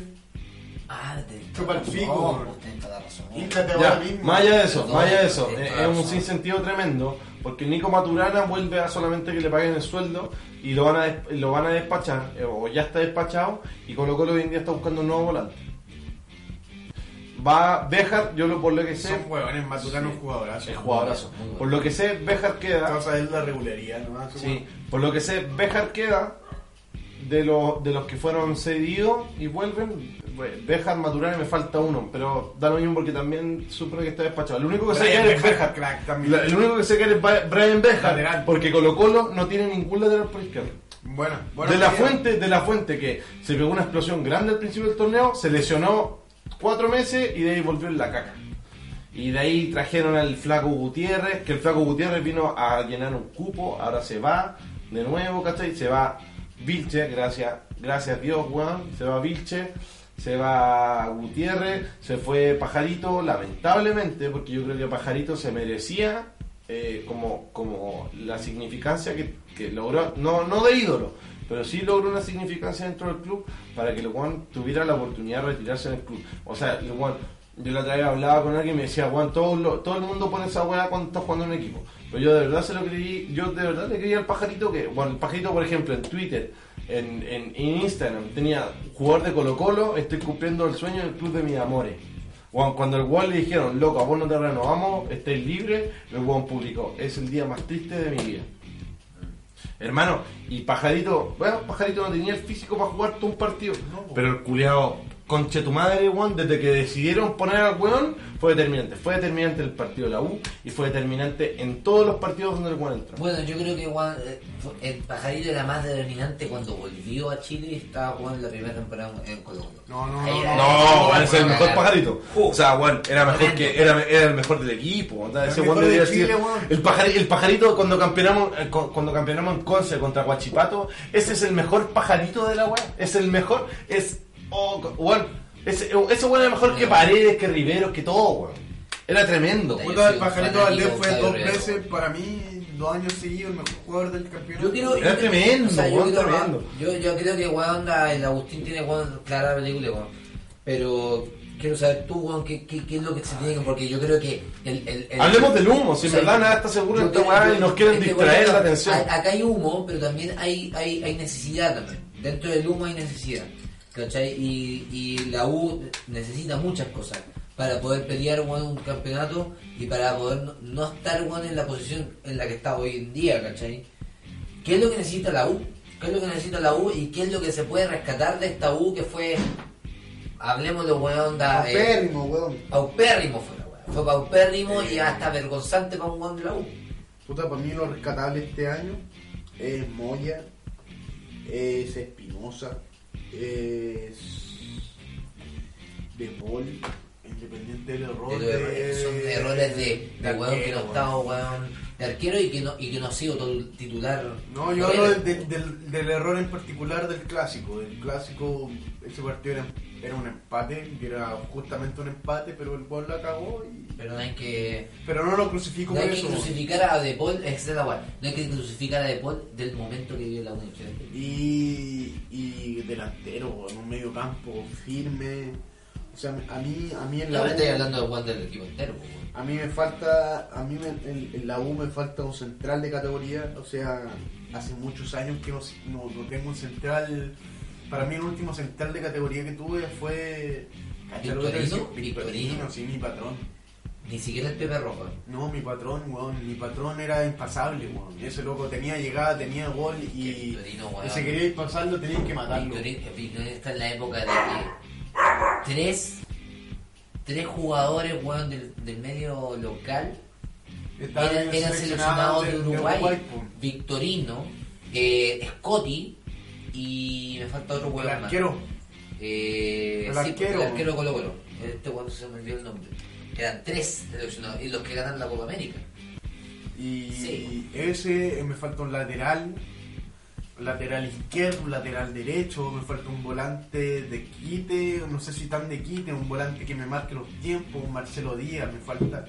Ah, te pico, pues ahora mismo. más allá de eso, más allá de eso, es, un sinsentido tremendo, porque Nico Maturana vuelve a solamente que le paguen el sueldo y lo van a, lo van a despachar, eh, o ya está despachado, y Colo Colo hoy en día está buscando un nuevo volante. Va Bejar, yo lo, por lo que sé, Son huevones, Maturana Sí. un jugadorazo. es jugadorazo. Bueno. Por lo que sé, Bejar queda, Vamos a ver la regularidad, ¿no? sí, por lo que sé, Bejar queda de, los de los que fueron cedidos y vuelven. bueno, Bejar, Maturana me falta uno, pero da lo mismo porque también supone que está despachado. Lo único que sé Brian que es Bejar, crack también. La- el único que sé que es Brian Bejar, porque Colo Colo no tiene ningún lateral por izquierda. Bueno, bueno. de la fuente, de la fuente que se pegó una explosión grande al principio del torneo, se lesionó cuatro meses y de ahí volvió en la caca. Y de ahí trajeron al flaco Gutiérrez, que el flaco Gutiérrez vino a llenar un cupo, ahora se va de nuevo, ¿cachai? Se va Vilche, gracias, gracias Dios, weón, se va Vilche, se va Gutiérrez, se fue Pajarito, lamentablemente, porque yo creo que Pajarito se merecía eh, como, como la significancia que, que logró, no, no de ídolo, pero sí logró una significancia dentro del club para que el Juan tuviera la oportunidad de retirarse del club. O sea, el Juan, yo la otra vez hablaba con alguien y me decía, Juan, todo, todo el mundo pone esa weá cuando está jugando en un equipo. Pero yo de verdad se lo creí, yo de verdad le creía al pajarito que, bueno, el pajarito, por ejemplo, en Twitter, en, en, Instagram, tenía jugador de Colo Colo, estoy cumpliendo el sueño del club de mis amores. Juan, cuando el Juan le dijeron, loco, a vos no te renovamos, estáis libres, el Juan publicó, es el día más triste de mi vida. Hermano, y Pajarito, bueno, Pajarito no tenía el físico para jugar todo un partido, pero el culiao, conche tu madre, weón, desde que decidieron poner al weón, fue determinante. Fue determinante en el partido de la U y fue determinante en todos los partidos donde el weón entró. Bueno, yo creo que Juan, eh, el pajarito era más determinante cuando volvió a Chile y estaba jugando la primera temporada en Colombia. No, no, no, era- No, es el mejor pajarito. O sea, Juan era mejor que era, era el mejor del equipo. o sea, ese Juan debía de Chile, ser- weón. el, pajari- el pajarito cuando campeonamos eh, cu- cuando campeonamos en Conce contra Guachipato, ese es el mejor pajarito de la web. Es el mejor, es oh, Juan, ese ese weón era mejor que Paredes, que Riveros, que todo, weón. Era tremendo. Puta, el Pajarito Valdés fue de dos veces, para mí, dos años seguidos, el mejor jugador del campeonato. Yo quiero, Era yo- tremendo, o sea, yo, creo, tremendo. yo, yo creo que weón, el Agustín tiene weón, clara película, weón. Pero quiero saber tú, weón, qué, qué, qué es lo que se tiene que. Porque yo creo que. El, el, el- Hablemos del humo, si en sea, verdad nada está seguro esta weá y nos quieren distraer bueno, la atención. Acá hay humo, pero también hay, hay, hay necesidad también. Dentro del humo hay necesidad. ¿Cachai? Y, y la U necesita muchas cosas para poder pelear un campeonato y para poder no, no estar weón, en la posición en la que está hoy en día, ¿cachai? ¿Qué es lo que necesita la U? ¿Qué es lo que necesita la U y qué es lo que se puede rescatar de esta U que fue, hablemoslo, weón, da, eh, Paupérrimo, weón. paupérrimo fue la weón. Fue paupérrimo y hasta vergonzante para un weón de la U. Puta, para mí lo rescatable este año es Moya, es Espinosa, es De Paul, Independiente del error. De son errores de, de weón que no ha estado, weón, de arquero y que no, y que no ha sido el titular. No, yo hablo del, del- del error en particular del clásico. Del clásico, ese partido era, era un empate, que era justamente un empate, pero el gol la cagó. Y... Pero no hay que. Pero no lo crucifico No por hay que crucificar a De Paul, es la weá. No hay que crucificar a De Paul del momento que vive la Unión. Y, y delantero, en un medio campo firme. O sea, a mí, a mí en la Ahora estoy hablando de Juan del equipo entero, pues, a mí me falta, a mí me- en, en la U me falta un central de categoría. O sea, hace muchos años que no, no, no tengo un central. Para mí el último central de categoría que tuve fue ¿cachai lo que te ¿Victorino? Victorino, sí, mi patrón. Ni siquiera el Pepe Rojo. No, mi patrón, weón, mi patrón era impasable, weón. Ese loco tenía llegada, tenía gol y, Victorino, weón. si quería pasarlo tenías que matarlo. Victorino, Victorino está en la época de que tres, tres jugadores weón, del, del medio local eran, eran seleccionados de Uruguay. Victorino, eh, Scotty y me falta otro El weón más. arquero. Eh, El sí, arquero. el arquero Colo Colo. Este weón se me olvidó el nombre. Eran tres seleccionados y los que ganan la Copa América. Y Sí. ese eh, me falta un lateral, un lateral izquierdo, un lateral derecho, me falta un volante de quite, no sé si tan de quite, un volante que me marque los tiempos, un Marcelo Díaz, me falta,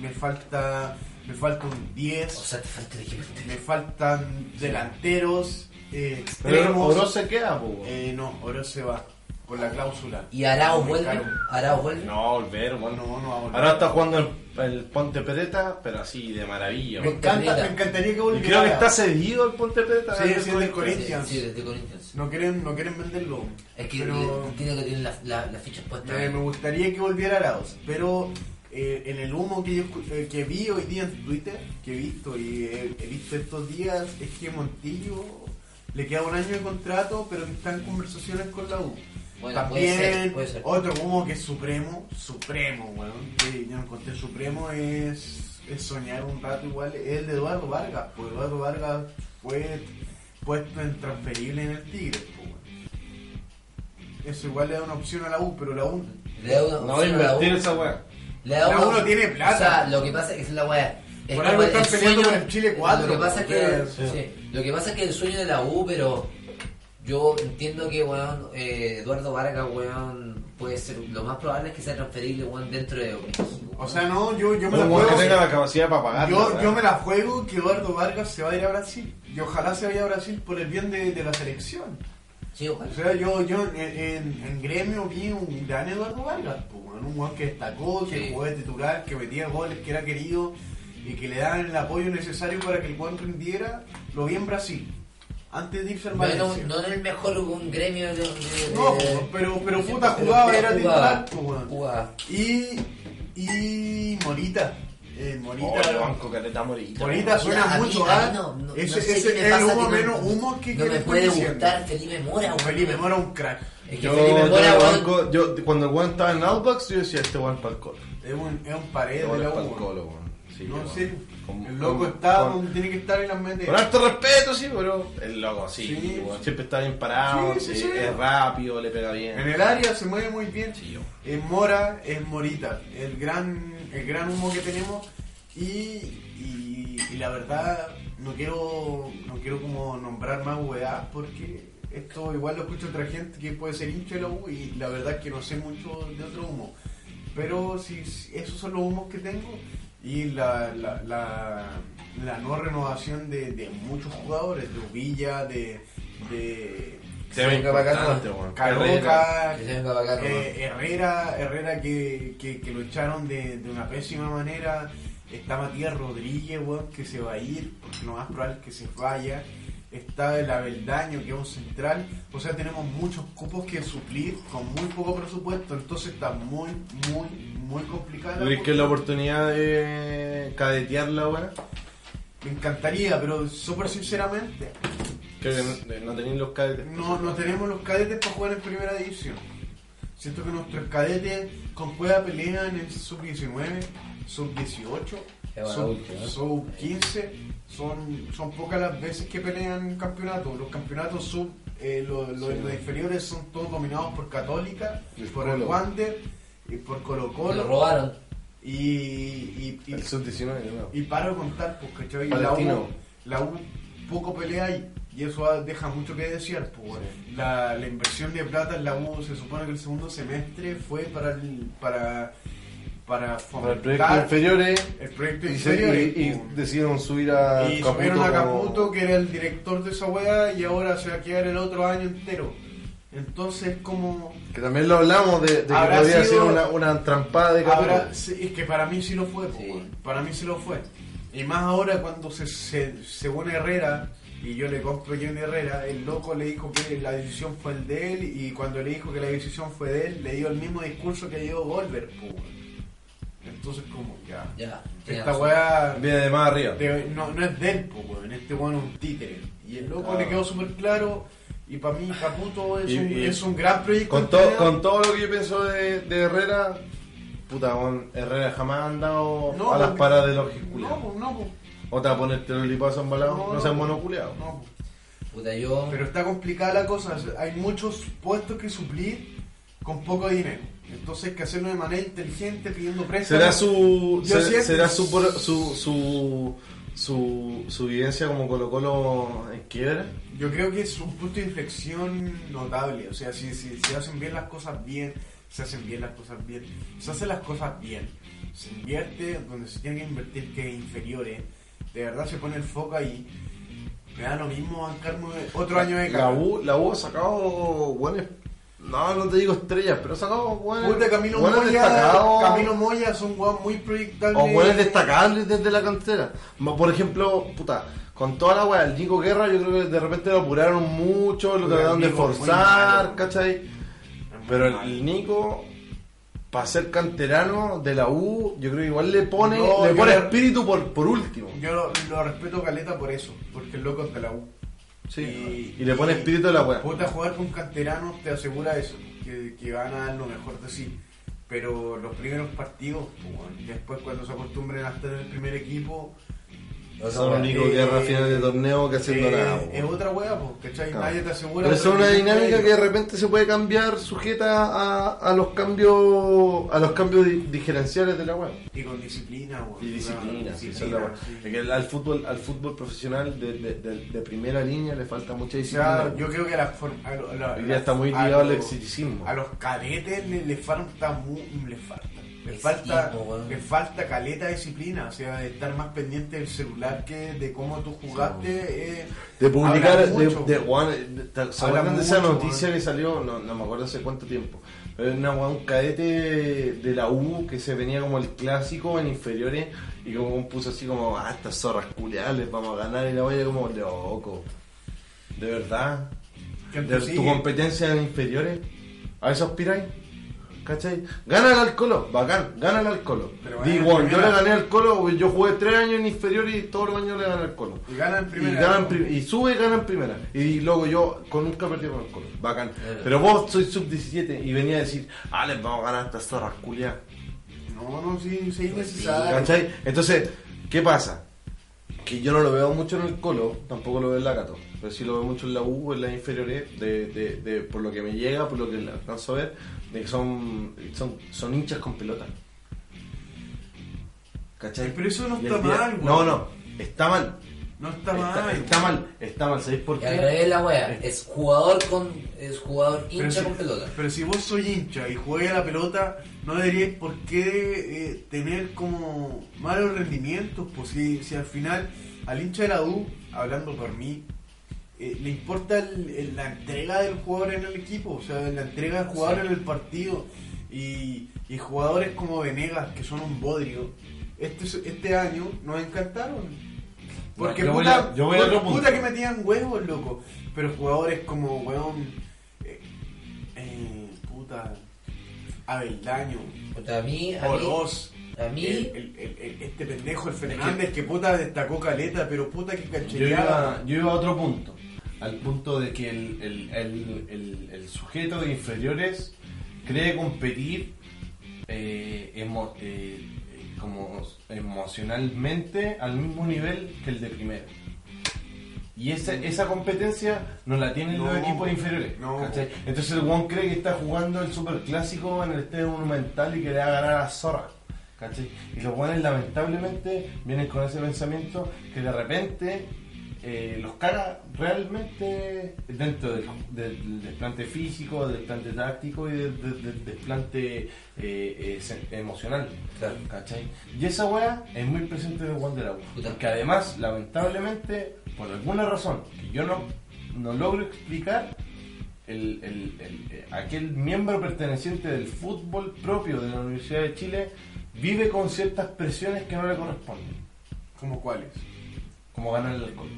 me falta, me falta un O 10, sea, te falta el me faltan delanteros, eh, Pero extremos. Oro se queda. Eh, no, Oro se va por la cláusula. ¿Y Arao vuelve? ¿Arao vuelve? No, volver, weón. No, no va a volver. Ahora está jugando el, el Ponte Preta, pero así de maravilla. Me encanta, me encantaría que Y volviera. creo que está cedido el Ponte Preta. Sí, sí, del Corinthians. Sí, sí, desde Corinthians. No quieren, no quieren venderlo. Es que pero tiene que tener las la, las fichas puestas. me, me gustaría que volviera Arauz. Pero eh, en el humo que yo eh, que vi hoy día en Twitter, que he visto y he, he visto estos días, es que Montillo le queda un año de contrato, pero que está en conversaciones con la U. Bueno, puede También ser, puede ser. otro humo que es supremo, supremo, weón, que yo no encontré supremo es, es soñar un rato igual, es el de Eduardo Vargas, pues Eduardo Vargas fue puesto en transferible en el Tigre, pues, weón. Eso igual le da una opción a la U, pero la U Le da una No la U. invertir esa weá. Le da La una- U no tiene plata. O sea, lo que pasa es que es la weá. Es Por como algo están peleando sueño- con el Chile 4, Lo que pasa es que, sí, lo que pasa es que el sueño de la U, pero yo entiendo que weón, eh, Eduardo Vargas, weón, puede ser, lo más probable es que sea transferible, weón, dentro de México. O sea, no, yo, yo me la que juego. tenga la capacidad para pagar. Yo, yo me la juego que Eduardo Vargas se va a ir a Brasil. Y ojalá se vaya a Brasil por el bien de, de la selección. Sí, ojalá. O sea, yo, yo en, en- en gremio vi un gran Eduardo Vargas, pues, weón, un weón que destacó, que Sí. jugó de titular, que metía goles, que era querido y que le daban el apoyo necesario para que el weón rindiera. Lo vi en Brasil, antes de irse al No, no, en el mejor un gremio de. de- No, pero, pero puta jugaba, pero era titular, weón. jugaba. Y, y Morita. Eh, Morita. Oh, el banco caleta morita. Morita suena Mira, mucho a mí a. no- no- ese no sé ese es el humo menos humo que No que me puede gustar Felipe Mora, weón. Felipe Mora un crack. Es que Yo, Felipe yo Mora, el weón, banco- yo- cuando el weón estaba en Outbacks, yo decía, este weón para el colo. Es un, es un pared Este de weón la Sí, no, en serio. Con- El loco con- está con- donde tiene que estar y las mete. Con harto respeto, sí, pero el loco, sí, Sí. siempre está bien parado, Sí, sí, sí, sí. es rápido, le pega bien. En el área se mueve muy bien. Sí, yo. Es Mora, es Morita. El gran, el gran humo que tenemos. Y, y, y la verdad, no quiero, no quiero como nombrar más weá porque esto igual lo escucha otra gente que puede ser hincha de la U y la verdad es que no sé mucho de otro humo. Pero si, si esos son los humos que tengo y la, la, la, la no renovación de, de muchos jugadores, de Uvilla, de, de Se ve venga para acá, importante, weón. Carroca, Que se venga para acá, eh, Herrera, Herrera que, que, que lo echaron de, de una pésima manera. Está Matías Rodríguez, weón, que se va a ir, porque lo más probable es que se vaya. Está el Abeldaño, que es un central. O sea, tenemos muchos cupos que suplir con muy poco presupuesto. Entonces está muy, muy, muy complicada. ¿Tú crees que es la oportunidad de cadetearla, weón? Me encantaría, pero súper sinceramente, Creo que no, no tenéis los cadetes. no, no tenemos los cadetes para jugar en primera división. Siento que nuestros cadetes con Cueva pelean en sub-19, sub-18, Es una sub- última, ¿no? sub-15. Son, son pocas las veces que pelean campeonatos. Los campeonatos sub, eh, los, los- Sí. los inferiores son todos dominados por Católica, El por el. Wander y por Colo Lo Colo robaron. y, y, y, El sub-19, ¿no? y paro de contar, pues, ¿cachai? La. U, la U poco pelea ahí y eso deja mucho que desear. Pues, la, la inversión de plata en la U se supone que el segundo semestre fue para el, para, para Para el proyecto fomentar inferiores el proyecto y, inferiores, y- y pues. decidieron subir a Y Caputo subieron a como- Caputo, que era el director de esa weá, y ahora se va a quedar el otro año entero. Entonces, como. Que también lo hablamos de, de que podría sido- ser una, una trampada de. Ahora, sí, es que para mí sí lo fue, Sí. weón. para mí sí lo fue. Y más ahora cuando se, se, según Herrera, y yo le compro a Johnny Herrera, el loco le dijo que la decisión fue el de él, y cuando le dijo que la decisión fue de él, le dio el mismo discurso que dio Goldberg, weón. Entonces, como, ya. Ya. Esta weá Viene de más arriba. de- no, no es de él, po, weón. Este weón es un títere. Y el loco Claro. le quedó súper claro. Y para mí, Caputo es, Y- un, y- es un gran proyecto. Con, to- con todo lo que yo pienso de, de Herrera, puta, weón, Herrera jamás ha andado No, a las paras de los No, giculeados. pues, no, pues. O te va a ponerte los lipazos embalados, no, no, seas no. monoculeado. No, pues. Puta, yo. Pero está complicada la cosa. Hay muchos puestos que suplir con poco dinero. Entonces hay que hacerlo de manera inteligente, pidiendo préstamos. ¿Será su, Yo ser- siento- será su, su, su, su, su vivencia como Colo Colo en quiebra? Yo creo que es un punto de inflexión notable. O sea, si, si, si hacen bien las cosas bien, se hacen bien las cosas bien. Se hacen las cosas bien. Se invierte donde se tiene que invertir, que es inferiores. De verdad se pone el foco ahí. Me da lo mismo bancarme otro año de La cara. U, la U ha sacado buenos, no, no te digo estrellas, pero ha sacado buenos, Puta, Camilo buenos Moya. Camilo Moya son weón muy proyectables. O buenos destacables desde la cantera. Por ejemplo, puta, con toda la weá, el Nico Guerra yo creo que de repente lo apuraron mucho, lo trataron de es forzar. ¿cachai? Pero el, Nico, para ser canterano de la U, yo creo que igual le pone, No, le pone espíritu por, por último. Yo lo, lo respeto Caleta por eso, porque el loco es de la U. Sí. Y, le pone espíritu a la weá. Puta, jugar con canteranos te asegura eso, que, que van a dar lo mejor de sí. Pero los primeros partidos, pues, después cuando se acostumbren a estar en el primer equipo, Son weá. Nico Eh, Guerra final de torneo que haciendo eh, nada. es otra wea, pues, ¿cachai? Claro. Nadie te asegura. Pero es una dinámica que de repente se puede cambiar sujeta a, a los cambios a los cambios di- diferenciales de la web. Y con disciplina, weón. Y disciplina, Claro, sí, es la sí. Es que al fútbol, al fútbol profesional de, de- de- de primera línea le falta mucha disciplina. weón. yo creo que la forma. A, la- día está muy ligado al exitismo. A los cadetes le, le falta mu- le falta. Le falta, le falta caleta de disciplina, o sea, de estar más pendiente del celular que de cómo tú jugaste. eh, De publicar, habla de, de, weón, de- ta- ¿se Habla acuerdan de esa mucho, noticia que salió? No, no me acuerdo hace cuánto tiempo. Pero era un cadete de la U que se venía como el clásico en inferiores y como puso así como, ah, estas zorras culiales, vamos a ganar y la vaya como loco. De verdad. De, tu competencia en inferiores, ¿a eso aspiráis? ¿Cachai? Gana al Colo, bacán, gana al Colo. Pero Digo, yo le gané al Colo, yo jugué tres años en inferiores y todos los años le gané al Colo. Y gana en Y, primera. gana en prim- y sube y gana en primera. Y luego yo con nunca perdí con el Colo. Bacán. Eh. Pero vos sois sub-17 y venía a decir, ah, les vamos a ganar a estas zorras culiadas. No, no, sí, sí, es Pues necesario. ¿Cachai? Entonces, ¿qué pasa? Que yo no lo veo mucho en el Colo, tampoco lo veo en la Cato. Pero sí lo veo mucho en la U, en las inferiores, de, de, de- por lo que me llega, por lo que alcanzo a ver, de que son, son, son hinchas con pelota. ¿Cachai? Pero eso no está día- mal, güey. No, no, está mal. No está Está, mal. está mal, está mal. ¿Sabéis por Y al qué? revés la wea. Es jugador con. Es jugador hincha si- con pelota. Pero si vos soy hincha y juegas a la pelota, no deberíais por qué eh, tener como malos rendimientos. Pues si, si al final al hincha de la U, hablando por mí, eh, le importa el- el- la entrega del jugador en el equipo, o sea, la entrega del jugador Sí. en el partido. Y, y jugadores como Venegas, que son un bodrio, este, este año nos encantaron. Porque yo voy puta, a- yo voy a otro punto. puta que metían huevos, loco. Pero jugadores como, weón, eh, eh, puta, Abeldaño, Puta, a mí. A mí. Oroz, A mí. el- el- el- el- este pendejo, el Fernández, que puta destacó caleta, pero puta que Yo canchereaba. iba, yo iba a otro punto. Al punto de que el, el, el, sujeto de inferiores cree competir eh, emo- eh, como emocionalmente al mismo nivel que el de primera. Y esa, esa competencia no la tienen los No, equipos inferiores. Entonces el Juan cree que está jugando el super clásico en el estadio monumental y que le va a ganar a zorra. ¿cachai? Y los guanes lamentablemente vienen con ese pensamiento que de repente eh, los caga realmente dentro del, del desplante físico, del desplante táctico y del, del- del desplante eh, eh, emocional. Claro. ¿Cachai? Y esa weá es muy presente en Juan de la. Porque además, lamentablemente, por alguna razón que yo no, no logro explicar, el, el- el- aquel miembro perteneciente del fútbol propio de la Universidad de Chile vive con ciertas presiones que no le corresponden. ¿Como cuáles? Como ganar el alcohol.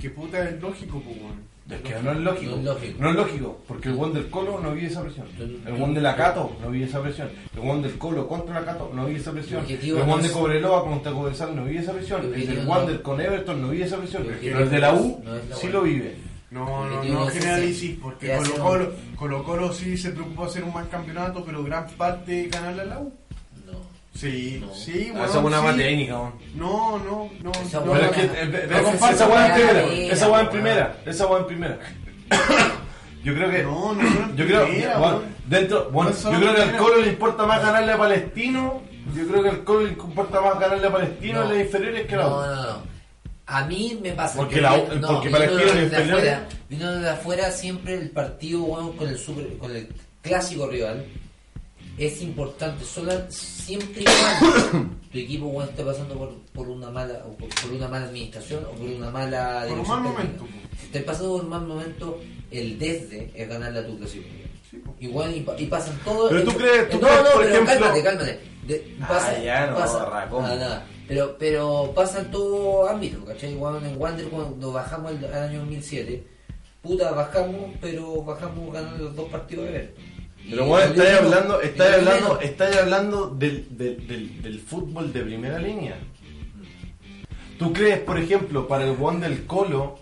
¿Qué puta es lógico, pues, weón? Es que no es lógico. No es lógico. No es lógico, porque el Juan del Colo no vive esa presión. El Juan de la Cato no vive esa presión. El Juan del Colo contra la Cato no vive esa presión. El El no de Cobreloa contra Cobresal no vive esa presión. El El del no- Wander con Everton no vive esa presión. El Pero el de la U la sí lo vive. No, no, no generalicis, porque Colo Colo, Colo Colo sí se preocupó hacer un mal campeonato, pero gran parte ganarle a la U. No. Sí, No. sí, Ah, weón, esa sí. más técnica, weón. No, no, no. Esa no, es que, no. eh, eh, No esa- weá en primera, esa weá en weón. primera, esa weá en primera. Yo creo que, No, no, no, yo creo, primera, bueno, weón. dentro, bueno, No yo creo que al. Colo le importa más ganarle a Palestino, yo creo que al Colo le importa más ganarle a Palestino No. en las inferiores que a la. No, no, no. A mí me pasa Porque que la- vi- porque vino Palestino en inferiores- vino de afuera siempre el partido weón, con el super, con el clásico rival es importante solo siempre tu equipo weón, esté pasando por, por una mala o por, por una mala administración o por una mala Por un dirección mal técnica. momento, si estás pasando por un mal momento el desde es ganarle a tu rival. Sí. Igual y, pa- y pasan todos. Pero tú crees- tú no, crees, no, por pero ejemplo- cálmate, cálmate. De- Ah, pasa, ya, no, pasa, racón. nada, nada. Pero, pero pasa en todo ámbito, ¿cachai? Igual en Wander cuando bajamos el, al año 2007, puta, bajamos, pero bajamos ganando los dos partidos de ver. Pero bueno, estáis hablando, estáis hablando, estáis hablando del, del, del, del fútbol de primera línea. ¿Tú crees, por ejemplo, para el Juan del Colo,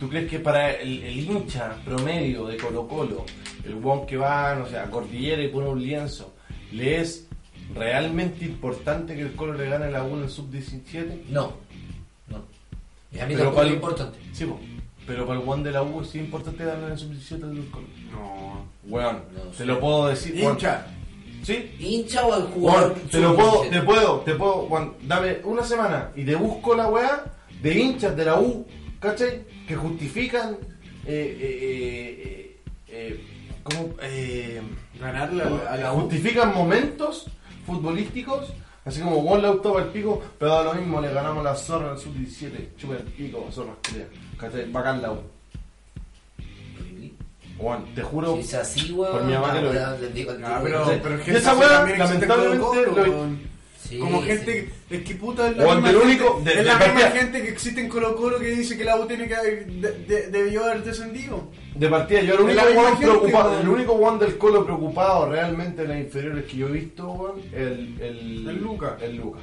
tú crees que para el, el hincha promedio de Colo Colo, el Juan que va, no sé, a Cordillera y pone un lienzo, le es realmente importante que el Colo le gane a la U en el sub-17? No, no. Y a mí Pero para es el- importante. Sí, pero para el Juan de la U sí es importante ganar en el sub-17 del Colo. No. Weón, No te lo puedo decir. weón. Hincha. Sí, ¿Hincha o el jugador? Juan, te lo puedo, sub-17? te puedo, te puedo, Juan, dame una semana y te busco la weá de hinchas de la U, ¿cachai? Que justifican, eh, eh, eh, eh, ¿cómo? Eh, Ganarle a la, a la U. justifican momentos futbolísticos, así como Juan le gustó el pico, pero da lo mismo, le ganamos la zorra en el sub-17, chupa el pico, zorra, ¿cachai? Bacán la U. Juan, te juro, Si es así, weón. Por mi mamá no, que lo Ah, pero, pero gente esa weá, lamentablemente. Sí, Como sí. gente, es que puta es la Juan, misma gente, único- de- es de la misma partida. gente que existe en Colo Colo que dice que la U tiene que haber, de- de- debió haber descendido. De partida, yo el único misma Juan gente, preocupado, el único Juan del Colo preocupado realmente en las inferiores que yo he visto, Juan, el, el, El Luca. El Luca.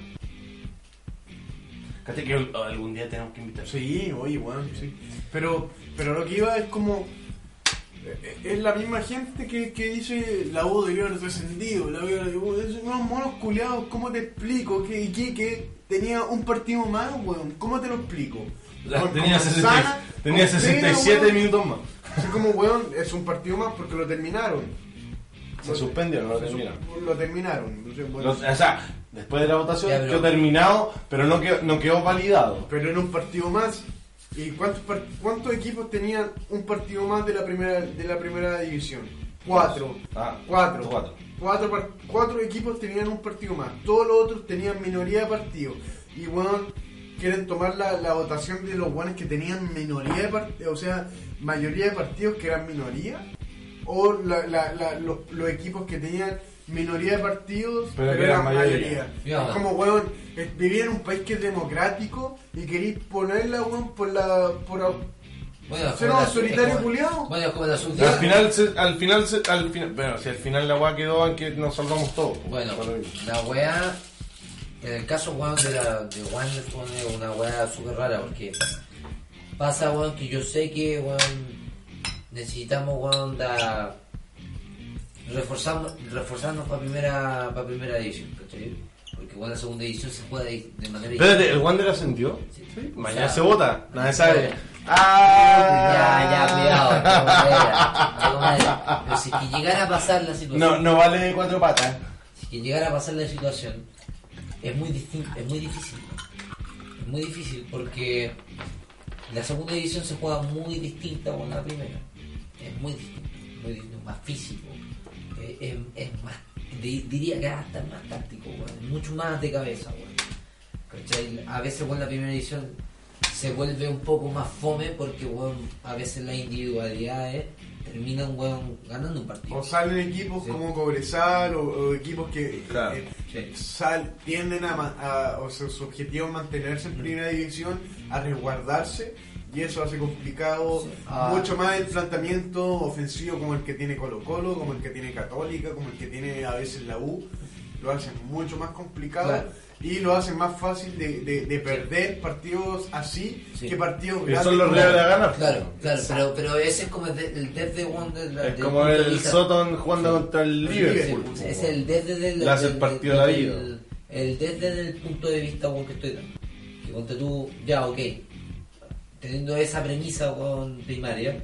¿Cachai que al- algún día tenemos que invitar? Sí, oye, weón, sí. Pero, pero lo que iba es como. Es la misma gente que, que dice la U debió haber descendido. La U debió haber- esos unos monos culiados, ¿cómo te explico? Que Iquique tenía un partido más, weón. ¿Cómo te lo explico? Con- tenía con 60 Manzana, tenía con 67 Pena, weón. minutos más. Así como, weón, es un partido más porque lo terminaron. Se suspendió, no lo terminaron. Lo terminaron. Entonces, bueno, Los- o sea, después de la votación quedó terminado, pero no quedó, no quedó validado. pero era un partido más. ¿Y cuántos, cuántos equipos tenían un partido más de la primera, de la primera división? Cuatro. Ah, Cuatro. cuatro. Cuatro, par- cuatro equipos tenían un partido más. Todos los otros tenían minoría de partidos. Y bueno, quieren tomar la, la votación de los buenos que tenían minoría de partidos, o sea, mayoría de partidos que eran minoría. O la- la- la- los, los equipos que tenían minoría de partidos, Pero pero, eran mayoría. mayoría. Como, weón, eh, vivir en un país que es democrático y queréis ponerla, weón, por la. por a- Bueno, ser como un solitario culiao. Bueno, es como la Al final, se- al final, se- al final, bueno, si al final la weá quedó en que nos salvamos todos. pues, Bueno, la weá, en el caso weón de la de Wander es una weá súper rara porque pasa weón que yo sé que weón necesitamos weón da reforzarnos, reforzarnos para primera para primera división, ¿cachai? Porque bueno, la segunda edición se juega de, de manera Espérate, ¿el Wander ascendió? Sí. Sí, Mañana O sea, se vota, nadie sabe. Ya, ¡Ah! ya, cuidado. de tomadera. Pero si es que llegara a pasar la situación, No, no vale cuatro patas. si es que llegara a pasar la situación, es muy distinto, es muy difícil. Es muy difícil porque la segunda edición se juega muy distinta con la primera. Es muy distinto, muy distinto, más físico. Eh, es, es más, di- diría que hasta más táctico, weón, mucho más de cabeza, weón. A veces con la primera edición se vuelve un poco más fome porque weón, a veces las individualidades terminan weón, ganando un partido. O salen equipos Sí. como Cobresal o, o equipos que Claro, eh, sí. sal- tienden a, ma- a- o sea, su objetivo es mantenerse en primera división, a resguardarse y eso hace complicado. Ah. mucho más el planteamiento ofensivo como el que tiene Colo Colo, como el que tiene Católica, como el que tiene a veces la U, lo hacen mucho más complicado. Claro. Y lo hacen más fácil de, de- de perder partidos así Sí. que partidos Que grandes. son los reales a ganar. Claro, claro, pero, pero ese es como el, de- el desde one del, Es como de el vista- Soton jugando contra el El Liverpool. Es el desde del, Le hace el partido de la vida. El desde del punto de vista weón, que estoy dando. Que ponte tú, ya, ok. Teniendo esa premisa weón, primaria,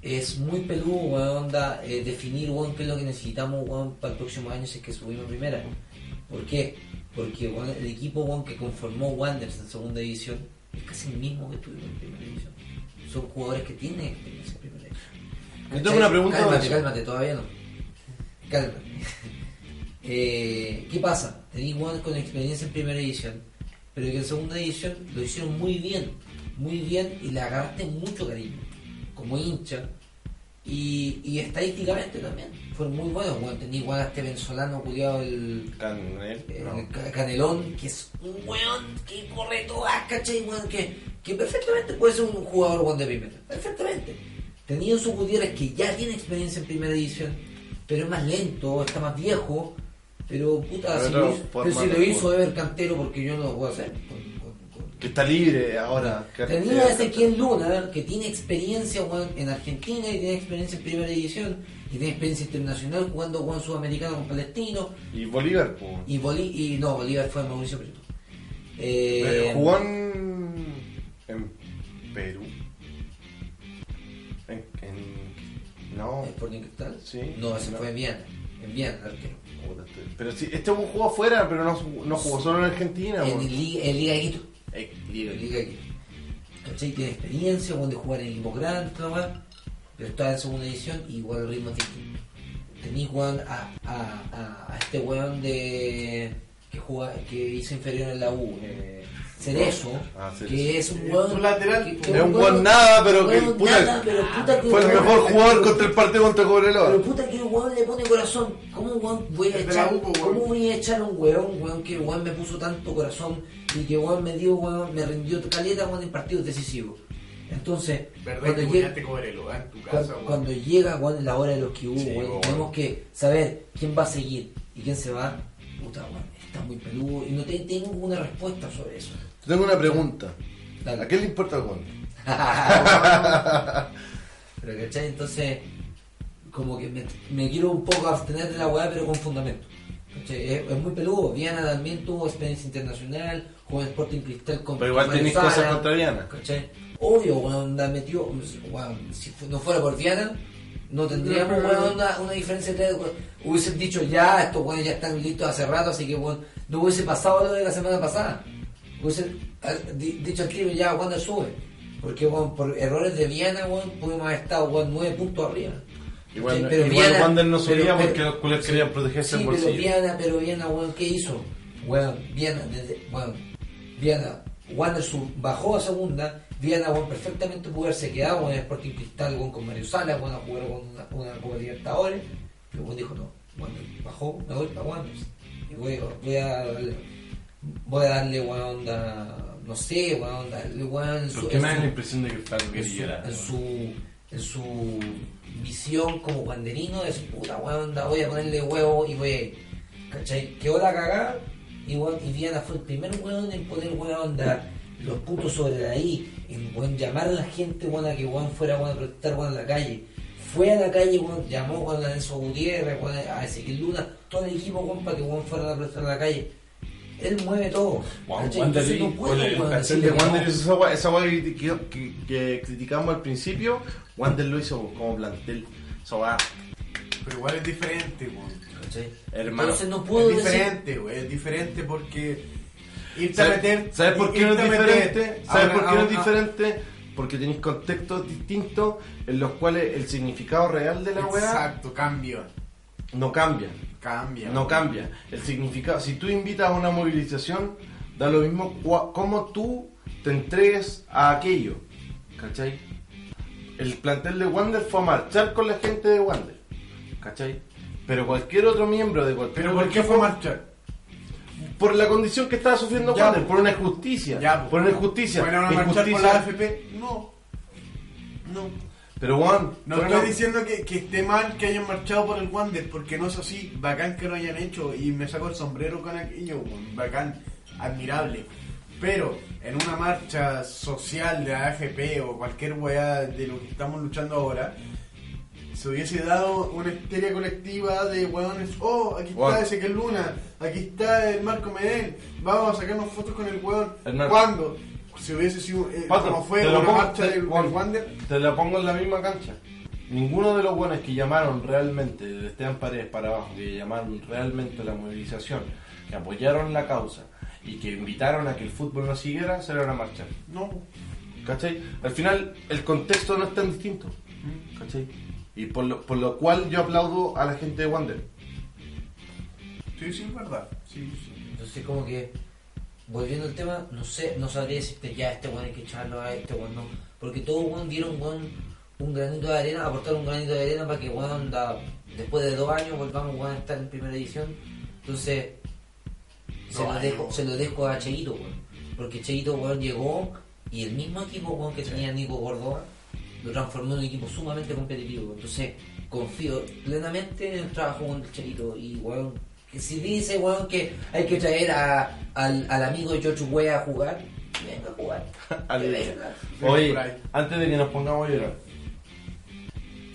es muy peludo, weón, onda, eh, definir weón, qué es lo que necesitamos weón, para el próximo año si es que subimos primera. ¿Por qué? Porque weón, el equipo weón, que conformó Wanderers en segunda división es casi el mismo que tuvimos en primera división. Son jugadores que tienen experiencia en primera división. Yo tengo una pregunta Cálmate, más. cálmate, todavía no. Cálmate. Eh, ¿Qué pasa? Tenéis jugadores con experiencia en primera edición, pero que en segunda edición lo hicieron muy bien, muy bien y le agarraste mucho cariño, como hincha. Y, y estadísticamente también, fueron muy buenos. Bueno, tenía igual a este venezolano culiado el, Canel, el no. Ca- Canelón, que es un weón que corre todas, ¿cachai? Weón, que, que perfectamente puede ser un jugador weón de primera. Perfectamente. Tenía su Gutiérrez que ya tiene experiencia en primera división, pero es más lento, está más viejo. Pero puta, Pero si no, lo pero si lo de- hizo Ever Cantero, porque yo no lo puedo hacer. Con- Que está libre ahora. que- Tenía a Ezequiel Luna, que tiene experiencia weón, en Argentina y tiene experiencia en primera división y tiene experiencia internacional jugando Juan Sudamericano con Palestino. Y Bolívar, pues. Y, Bolí y no, Bolívar fue Mauricio Prieto. Eh, jugó en, en Perú. En, en- no. Sporting Cristal. Sí. No, ese No. fue en Viana. En Viana, el arquero. Estoy- Pero sí, este jugó afuera, pero no, no jugó solo en Argentina. En. Liga, en Liga de Quito. Libre. Liga Quito. ¿Cachai? Tiene experiencia, de jugar en equipo grande, toda la weá. pero está en segunda edición y igual el ritmo distinto. Tenéis weón a, a, a, a este weón de que juega, que hizo inferior en la U, eh, Cerezo, Ah, Cerezo. que es un un lateral, que- Es un buen nada, pero que puta, nada, pero puta que fue el mejor jugador contra el partido contra Pero Cobreloa. puta que el weón le pone corazón. ¿Cómo weón voy a echar? ¿Cómo voy a echar un weón, weón, que weón me puso tanto corazón y que weón me dio, weón, me rindió caleta weón en partidos decisivos? Entonces, ¿Verdad cuando llega, ya te Cobreloa en tu casa, cuando, weón? cuando llega weón, la hora de los que hubo, Sí, weón, weón. tenemos que saber quién va a seguir y quién se va. Puta está muy peludo y no te, tengo una respuesta sobre eso. Tengo una pregunta. Dale. ¿A qué le importa el Wander? Pero ¿cachai? Entonces, como que me, me quiero un poco abstener de la weá, pero con fundamento. Es, es muy peludo. Viana también tuvo experiencia internacional, jugó en Sporting Cristal con Pero igual Mario cosas contra Viana. ¿Cachai? Obvio, la metió. si no fuera por Viana, no tendríamos weón, una, una diferencia de. Hubiesen dicho ya, estos weones ya están listos hace rato, así que weón, no hubiese pasado lo de la semana pasada. Hubiesen di- dicho al tiro ya, Wander sube. Porque weón, por errores de Viana, weón, pudimos haber estado weón, nueve puntos arriba. Igual, ¿Cachai? igual Wander no subía pero- porque pero- los culés querían protegerse Sí, el pero. Viana, pero Viana, weón, ¿qué hizo? Weón, Viana, desde, weón, Viana, Wander bajó a segunda, Viana, weón, perfectamente pudo haberse quedado weón, en Sporting Cristal, weón, con Mario Sala, a jugar con una, una Copa Libertadores, pero weón dijo, no, Wander bajó, me voy para Wander, y voy, voy a darle, voy a darle, weón, onda, no sé, weón, darle, weón, en su- Porque en me da la impresión de que el flaco en su, llorar. en su, en su visión como banderino de su puta weón, da, voy a ponerle huevo y voy a. ¿Cachai? Quedó la cagada y, y Viana fue el primer weón en poner weón, da, los putos sobre la I, en llamar a la gente weón, a que weón fuera weón, a protestar weón, en la calle. Fue a la calle, weón, llamó weón, a Enzo Gutiérrez, a Ezequiel Luna, todo el equipo weón, para que weón fuera a protestar en la calle. él mueve todo. Juan no con de esa weá que, que- que- que criticamos al principio, Wander lo hizo como plantel. Weá, Pero igual es diferente, hermano. Entonces no puedo Es decir... diferente, güey. Es diferente porque irte a ¿Sabes meter. ¿sabes por qué no es diferente? ¿Sabes por qué no es diferente? Porque tenéis contextos distintos en los cuales el significado real de la weá Exacto, cambia. no cambia. Cambia. No cambia. El significado, si tú invitas a una movilización, da lo mismo cómo tú te entregues a aquello. ¿Cachai? El plantel de Wander fue a marchar con la gente de Wander. ¿Cachai? Pero cualquier otro miembro de cualquier Pero ¿por qué fue a marchar? Por la condición que estaba sufriendo Ya, Wander, po. por una injusticia. Ya, po. por una injusticia. ¿Fueron a marchar por Injusticia- la AFP? No. No. Pero Juan, No estoy diciendo que, que esté mal que hayan marchado por el Wander, porque no es así. Bacán que lo hayan hecho y me saco el sombrero con aquello. Bacán, admirable. Pero en una marcha social de la AFP o cualquier weá de lo que estamos luchando ahora, se hubiese dado una histeria colectiva de weones. Oh, aquí está es Luna, aquí está el Marco Medel, vamos a sacarnos fotos con el Marco. ¿Cuándo? Si hubiese sido eh, Pato, como fue una pongo- marcha te- del, del Wander. Te la pongo en la misma cancha. Ninguno de los buenos que llamaron realmente, desde Esteban Paredes para abajo, que llamaron realmente la movilización, que apoyaron la causa y que invitaron a que el fútbol no siguiera, salieron a marchar. No. ¿Cachai? Al final, el contexto no es tan distinto. ¿Cachai? Y por lo, por lo cual yo aplaudo a la gente de Wander. Sí, sí, es verdad. Sí, sí. Entonces como que, volviendo al tema, no sé, no sabría decirte ya este weón hay que echarlo a este weón no. Porque todos weón dieron weón, un granito de arena, aportaron un granito de arena para que weón después de dos años volvamos weón, a estar en primera edición. Entonces, se lo, dejo, se lo dejo a Cheito weón. Porque Cheito weón llegó y el mismo equipo weón que tenía Nico Gordoa lo transformó en un equipo sumamente competitivo. Entonces, confío plenamente en el trabajo con el Cheito y weón, que si dice weón que hay que traer a, al, al amigo de Chochu Wea a jugar, venga a jugar. Oye, antes de que nos pongamos a llorar,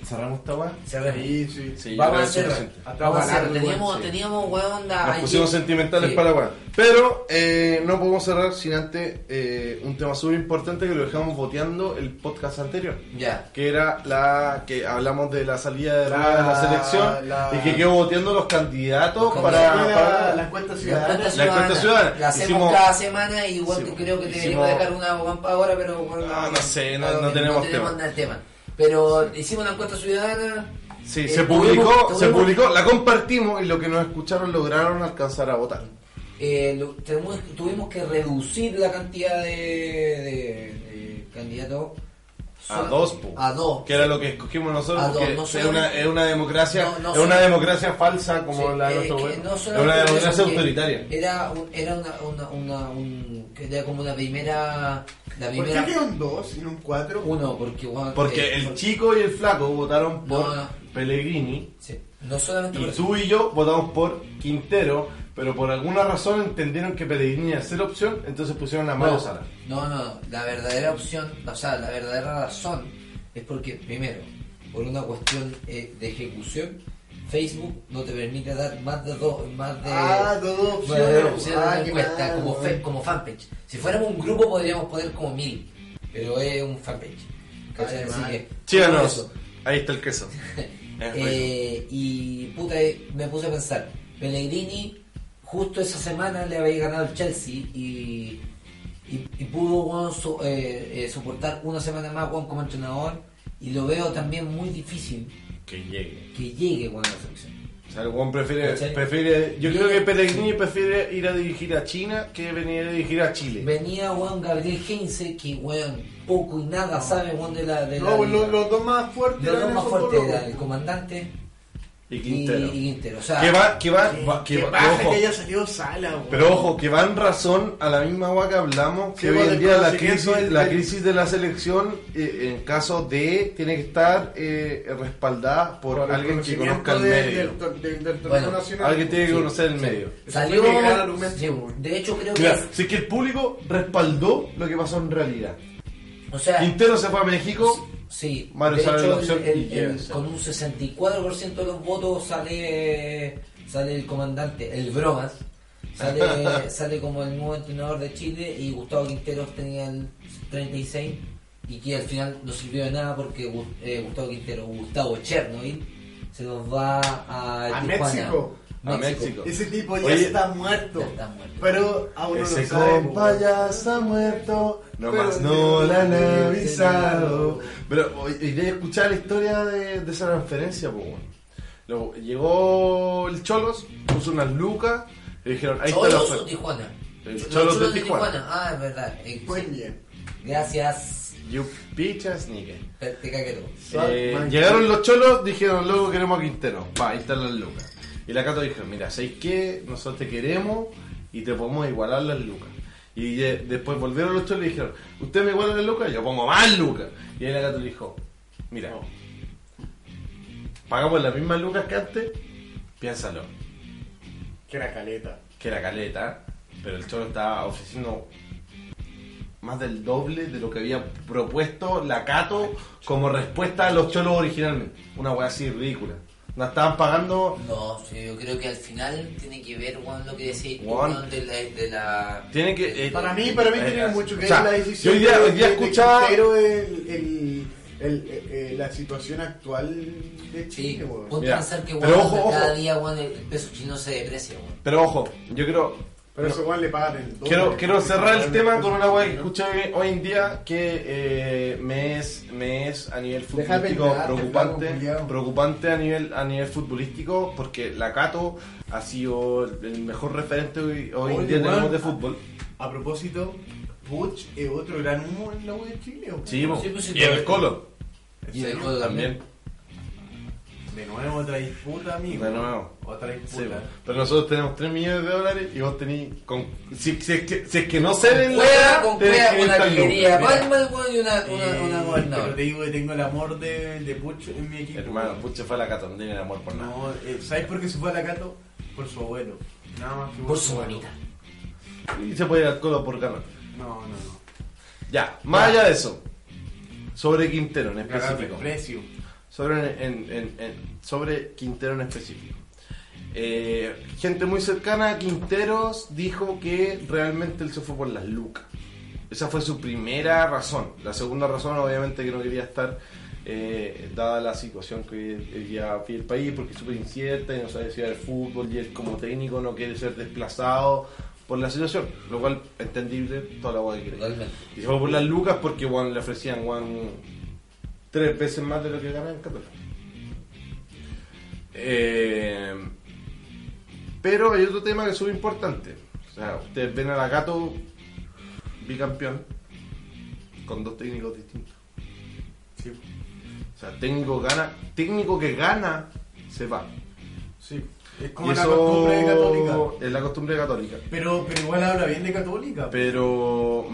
¿cerramos esta weá? Sí, sí. Sí, Vamos a. Hasta vamos a hacer, bajarlo, teníamos, teníamos weón da, Nos pusimos sentimentales sí. para la weá. Pero eh, no podemos cerrar sin antes eh, un tema súper importante que lo dejamos boteando el podcast anterior. Ya. Que era la que hablamos de la salida de La- Rueda de la selección la- y que quedó boteando los candidatos Los para, para- la, la encuesta La ciudadana. La encuesta ciudadana. La hacemos Hicimos- cada semana y igual Sí, que creo que hicimos- deberíamos dejar una ahora, pero bueno, Ah, no sé, no- no tenemos tema. nada de tema. Pero hicimos la encuesta ciudadana. Sí, Eh, se tuvimos- publicó, se tuvimos- publicó, la compartimos y lo que nos escucharon lograron alcanzar a votar. Eh, lo- tenemos- tuvimos que reducir la cantidad de, de- de candidatos A dos, po. a dos Que era lo que escogimos nosotros, A dos, porque no es, una, es una democracia, No, no es una democracia falsa como Sí, la de nuestro gobierno. no es una democracia autoritaria. Era, un- era una, una, una, un, que era como una primera, la ¿Por qué primera un 2 y un 4? uno porque weón, Porque eh, el chico y el flaco votaron por No, no. Pellegrini sí, no solamente y tú y yo votamos por Quintero, pero por alguna razón entendieron que Pellegrini iba a ser opción, entonces pusieron a Mario no, Sala. no, no, la verdadera opción, o sea, la verdadera razón es porque, primero, por una cuestión eh, de ejecución, Facebook no te permite dar más de dos, más de, Ah, dos más de dos opciones. opciones Ah, la qué encuesta, mal, como, fe- como fanpage. Si fuéramos un grupo podríamos poner como mil, pero es un fanpage. Así que, eso. ahí está el queso. Eh, y puta, eh, me puse a pensar, Pellegrini justo esa semana le había ganado el Chelsea y, y, y pudo weón, so- eh, eh, soportar una semana más weón, como entrenador y lo veo también muy difícil que llegue. que llegue weón, a la selección. O sea, el weón prefiere, prefiere, yo creo que Pellegrini prefiere ir a dirigir a China que venir a dirigir a Chile. Venía weón, Gabriel Heinze que weón, poco y nada sabe weón, de la... De No, los, los dos más fuertes Los dos más fuertes el comandante Y Quintero. y Quintero. O sea, que va, que va, que qué va- paja ojo, que haya salido Sala, weón. pero ojo, que va en razón a la misma agua que hablamos, que Sí, hoy en día la crisis, del- la crisis de la selección, eh, en caso de, tiene que estar eh, respaldada por, alguien que conozca el medio. Del, del, del Bueno, nacional. Alguien tiene que Sí, conocer el sí. medio. salió... de hecho creo que... Es- si es que el público respaldó lo que pasó en realidad. o sea, Quintero se fue a México, Sí, Mario de sale hecho, la opción el- el- el- con un 64% de los votos sale sale el comandante, el Bromas, Sale, sale como el nuevo entrenador de Chile y Gustavo Quinteros tenía el 36 y que al final no sirvió de nada porque eh, Gustavo Quintero, Gustavo Chernobyl, se nos va a, A. México. A México. Ese tipo ya Oye, está muerto. ya está muerto. Pero aún no Ese lo compa ya está muerto, Pero no han no le han avisado. Pero hoy hoy día escuchar la historia de, de esa transferencia, pues bueno. Luego, llegó el Cholos, puso unas lucas y dijeron, ahí está la ¿Cholos o oferta. Tijuana? El Los Cholos de Tijuana. Ah, es verdad. Eh, sí. Gracias. You bitches, nigga. Te, te cagué todo. Eh, Man, llegaron los cholos, dijeron, luego queremos a Quintero. Pa, ahí están las lucas. Y la Cato dijo, mira, ¿sabéis qué? Nosotros te queremos y te podemos igualar las lucas. Y después volvieron los cholos y dijeron, ¿usted me iguala las lucas? Yo pongo más lucas. Y ahí la Cato le dijo, mira, pagamos las mismas lucas que antes, piénsalo, Que era caleta. que era caleta, pero el cholo estaba ofreciendo más del doble de lo que había propuesto la Cato como respuesta a los cholos originalmente. Una weá así ridícula. Nos estaban pagando. No, sí, yo creo que al final tiene que ver con lo que decís de la, de la... Tiene que. eh, Para mí, para mí eh, tiene eh, mucho que o sea, ver la decisión Yo hoy día, de- hoy día de- de escuchaba. Quintero, el, el, el- eh, la situación actual de Sí, Chile, Mira, a pensar que pero weón, ojo, cada ojo. día weón, el peso chino se deprecia, weón. Pero ojo, yo quiero. Pero eso igual le pagan el doble. Quiero, quiero cerrar el tema con una weá que escuché hoy en día que eh, me, es, me es a nivel futbolístico preocupante, preocupante a nivel, a nivel futbolístico porque la Cato ha sido el mejor referente hoy, hoy en día tenemos de fútbol. A propósito, Butch es otro gran humo en la U de Chile. Sí. Sí, pues, sí, y el Colo Y el? Colo también. De nuevo otra disputa, amigo. De nuevo. Otra disputa. po. pero nosotros tenemos 3 millones de dólares y vos tenés. Con, si, si, es que- si es que no ceden la Cueva, con cueva, una 500 alquería, palma el weón y una, una, una Eh, pero gobernadora. te digo que tengo el amor de, de Butch en mi equipo. Hermano, pucha fue a la Cato, no tiene amor por nada. No, eh, ¿sabes por qué se fue a la Cato? Por su abuelo. Nada más que por, Por su abuelo. bonita. Y se puede ir al Colo por ganar. No, no, no. Ya, más allá de eso, sobre Quintero en el específico. precio. Sobre, en- en- en- sobre Quintero en específico. Eh, gente muy cercana a Quinteros dijo que realmente él se fue por las lucas. Esa fue su primera razón. La segunda razón, obviamente, que no quería estar, eh, dada la situación que día vive el país, porque es súper incierta y no sabe si va el fútbol y él como técnico no quiere ser desplazado por la situación, lo cual entendible, toda la hueá que quiere. Y se fue por las lucas porque Juan le ofrecían Juan tres veces más de lo que ganaba en. Eh, pero hay otro tema que es súper importante. O sea, ustedes ven a la Gato bicampeón con dos técnicos distintos. Sí, O sea, técnico gana, técnico que gana se va. Es como Y la eso costumbre de Católica. Es la costumbre católica. Pero, pero igual habla bien de Católica. Pero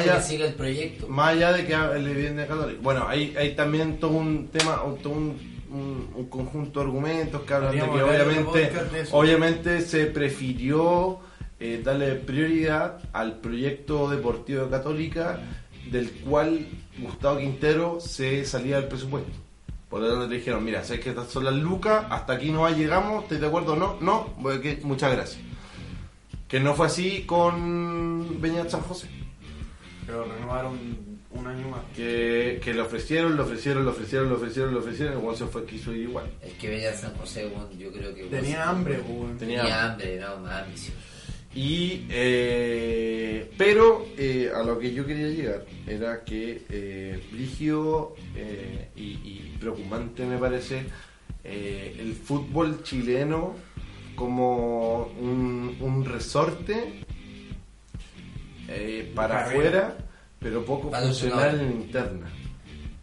allá- que siga el proyecto. Más allá de que le viene a Católica. Bueno, hay, hay también todo un tema, todo un, un- un conjunto de argumentos que hablan de que obviamente, de obviamente se prefirió eh, darle prioridad al proyecto deportivo de Católica, del cual Gustavo Quintero se salía del presupuesto. Por lo tanto le dijeron, mira, sabes que estas son las lucas, hasta aquí no llegamos, ¿estás de acuerdo? No, no, Bueno, que- muchas gracias. Que no fue así con Beñat San José. Pero renovaron un año más. que, que le ofrecieron, le ofrecieron, le ofrecieron, le ofrecieron, le ofrecieron, el weón se fue, quiso ir igual. Es que de San José, yo creo que... Tenía hambre, pues. Tenía- Tenía hambre, no, más ambición. Y, eh, pero eh, a lo que yo quería llegar era que eh, Brigio eh, y, y preocupante me parece eh, el fútbol chileno como un, un resorte eh, para afuera, pero poco Para funcional en interna.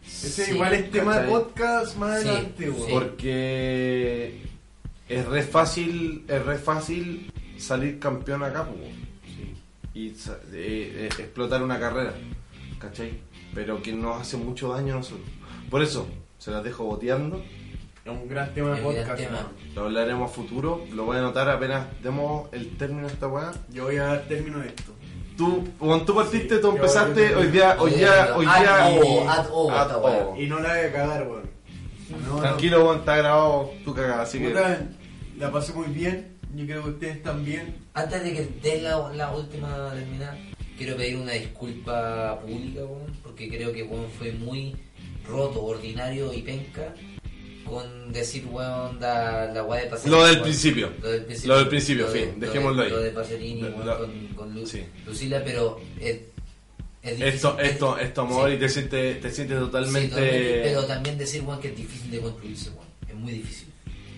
Ese Sí, igual es tema de podcast más Sí, adelante, sí. Porque es re fácil, es re fácil salir campeón acá, pues, weón. y eh, eh, explotar una carrera, ¿cachai? Pero que nos hace mucho daño a nosotros. Por eso, se las dejo boteando, Es un gran tema de podcast, tema. lo hablaremos a futuro, lo voy a anotar apenas demos el término de esta weá. Yo voy a dar término de esto. Tú, cuando tú partiste, Sí, tú yo- empezaste, yo- hoy día, hoy día, hoy Ad día... o, ad o, Ad esta o. weá. Y no la voy a cagar, weón. No, Tranquilo, weón, está grabado tu cagada, así no. que... Puta, la pasé muy bien. Yo creo que ustedes también. Antes de que den la, la última terminada, quiero pedir una disculpa pública, weón, porque creo que weón fue muy roto, ordinario y penca con decir, weón, da, la weá de Pacerini. Lo del weón. principio. Lo del principio. Lo del principio, Lo de- fin, lo de- dejémoslo ahí. Lo de weón, lo- con, con Lu- sí. Lucila, pero es, es difícil. Esto, es- esto, esto, amor, sí. y te sientes, te sientes Sí, totalmente... totalmente, pero también decir, weón, que es difícil de construirse, weón. Es muy difícil.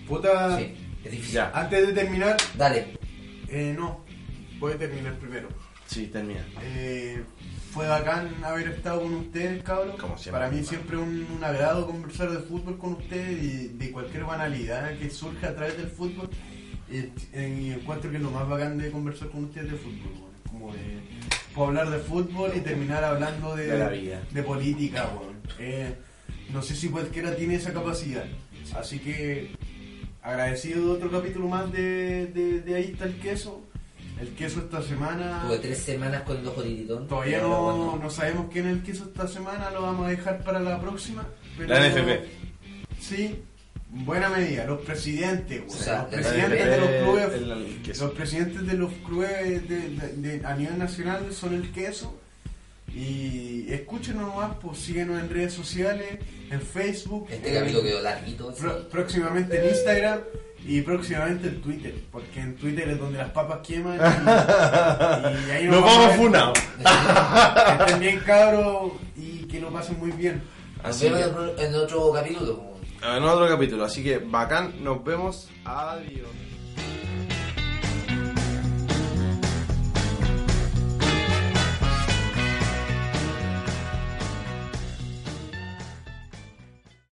Puta, Sí, es difícil. Ya. antes de terminar, Dale. eh, no, voy a terminar primero. Sí, termina. Eh, fue bacán haber estado con ustedes. Como siempre, Para mí hermano. siempre un, un agrado conversar de fútbol con ustedes y de cualquier banalidad que surja a través del fútbol. Eh, eh, Y encuentro que es lo más bacán de conversar con ustedes de fútbol. weón. Como de puedo hablar de fútbol y terminar hablando de, De la vida. de política. weón. Eh, no sé si cualquiera tiene esa capacidad. Así que agradecido de otro capítulo más de, de, de Ahí está el queso. El queso esta semana. Tuve tres semanas con el ojo. Todavía no, no sabemos quién es el queso esta semana, lo vamos a dejar para la próxima. pero- La NFP. Sí, buena medida. Los presidentes, güey, O sea, los presidentes NFP de los clubes, el- los presidentes de los clubes de, de- de- a nivel nacional son el queso. Y escúchenos nomás, pues síguenos en redes sociales, en Facebook, Este en- capítulo quedó larguito. pro- próximamente en Instagram y próximamente en Twitter, porque en Twitter es donde las papas queman. Y, y ahí Nos vamos funados. Que estén bien cabros y que lo pasen muy bien. Nos Así vemos que, en otro- capítulo. weón. en otro capítulo. Así que bacán, nos vemos. Adiós.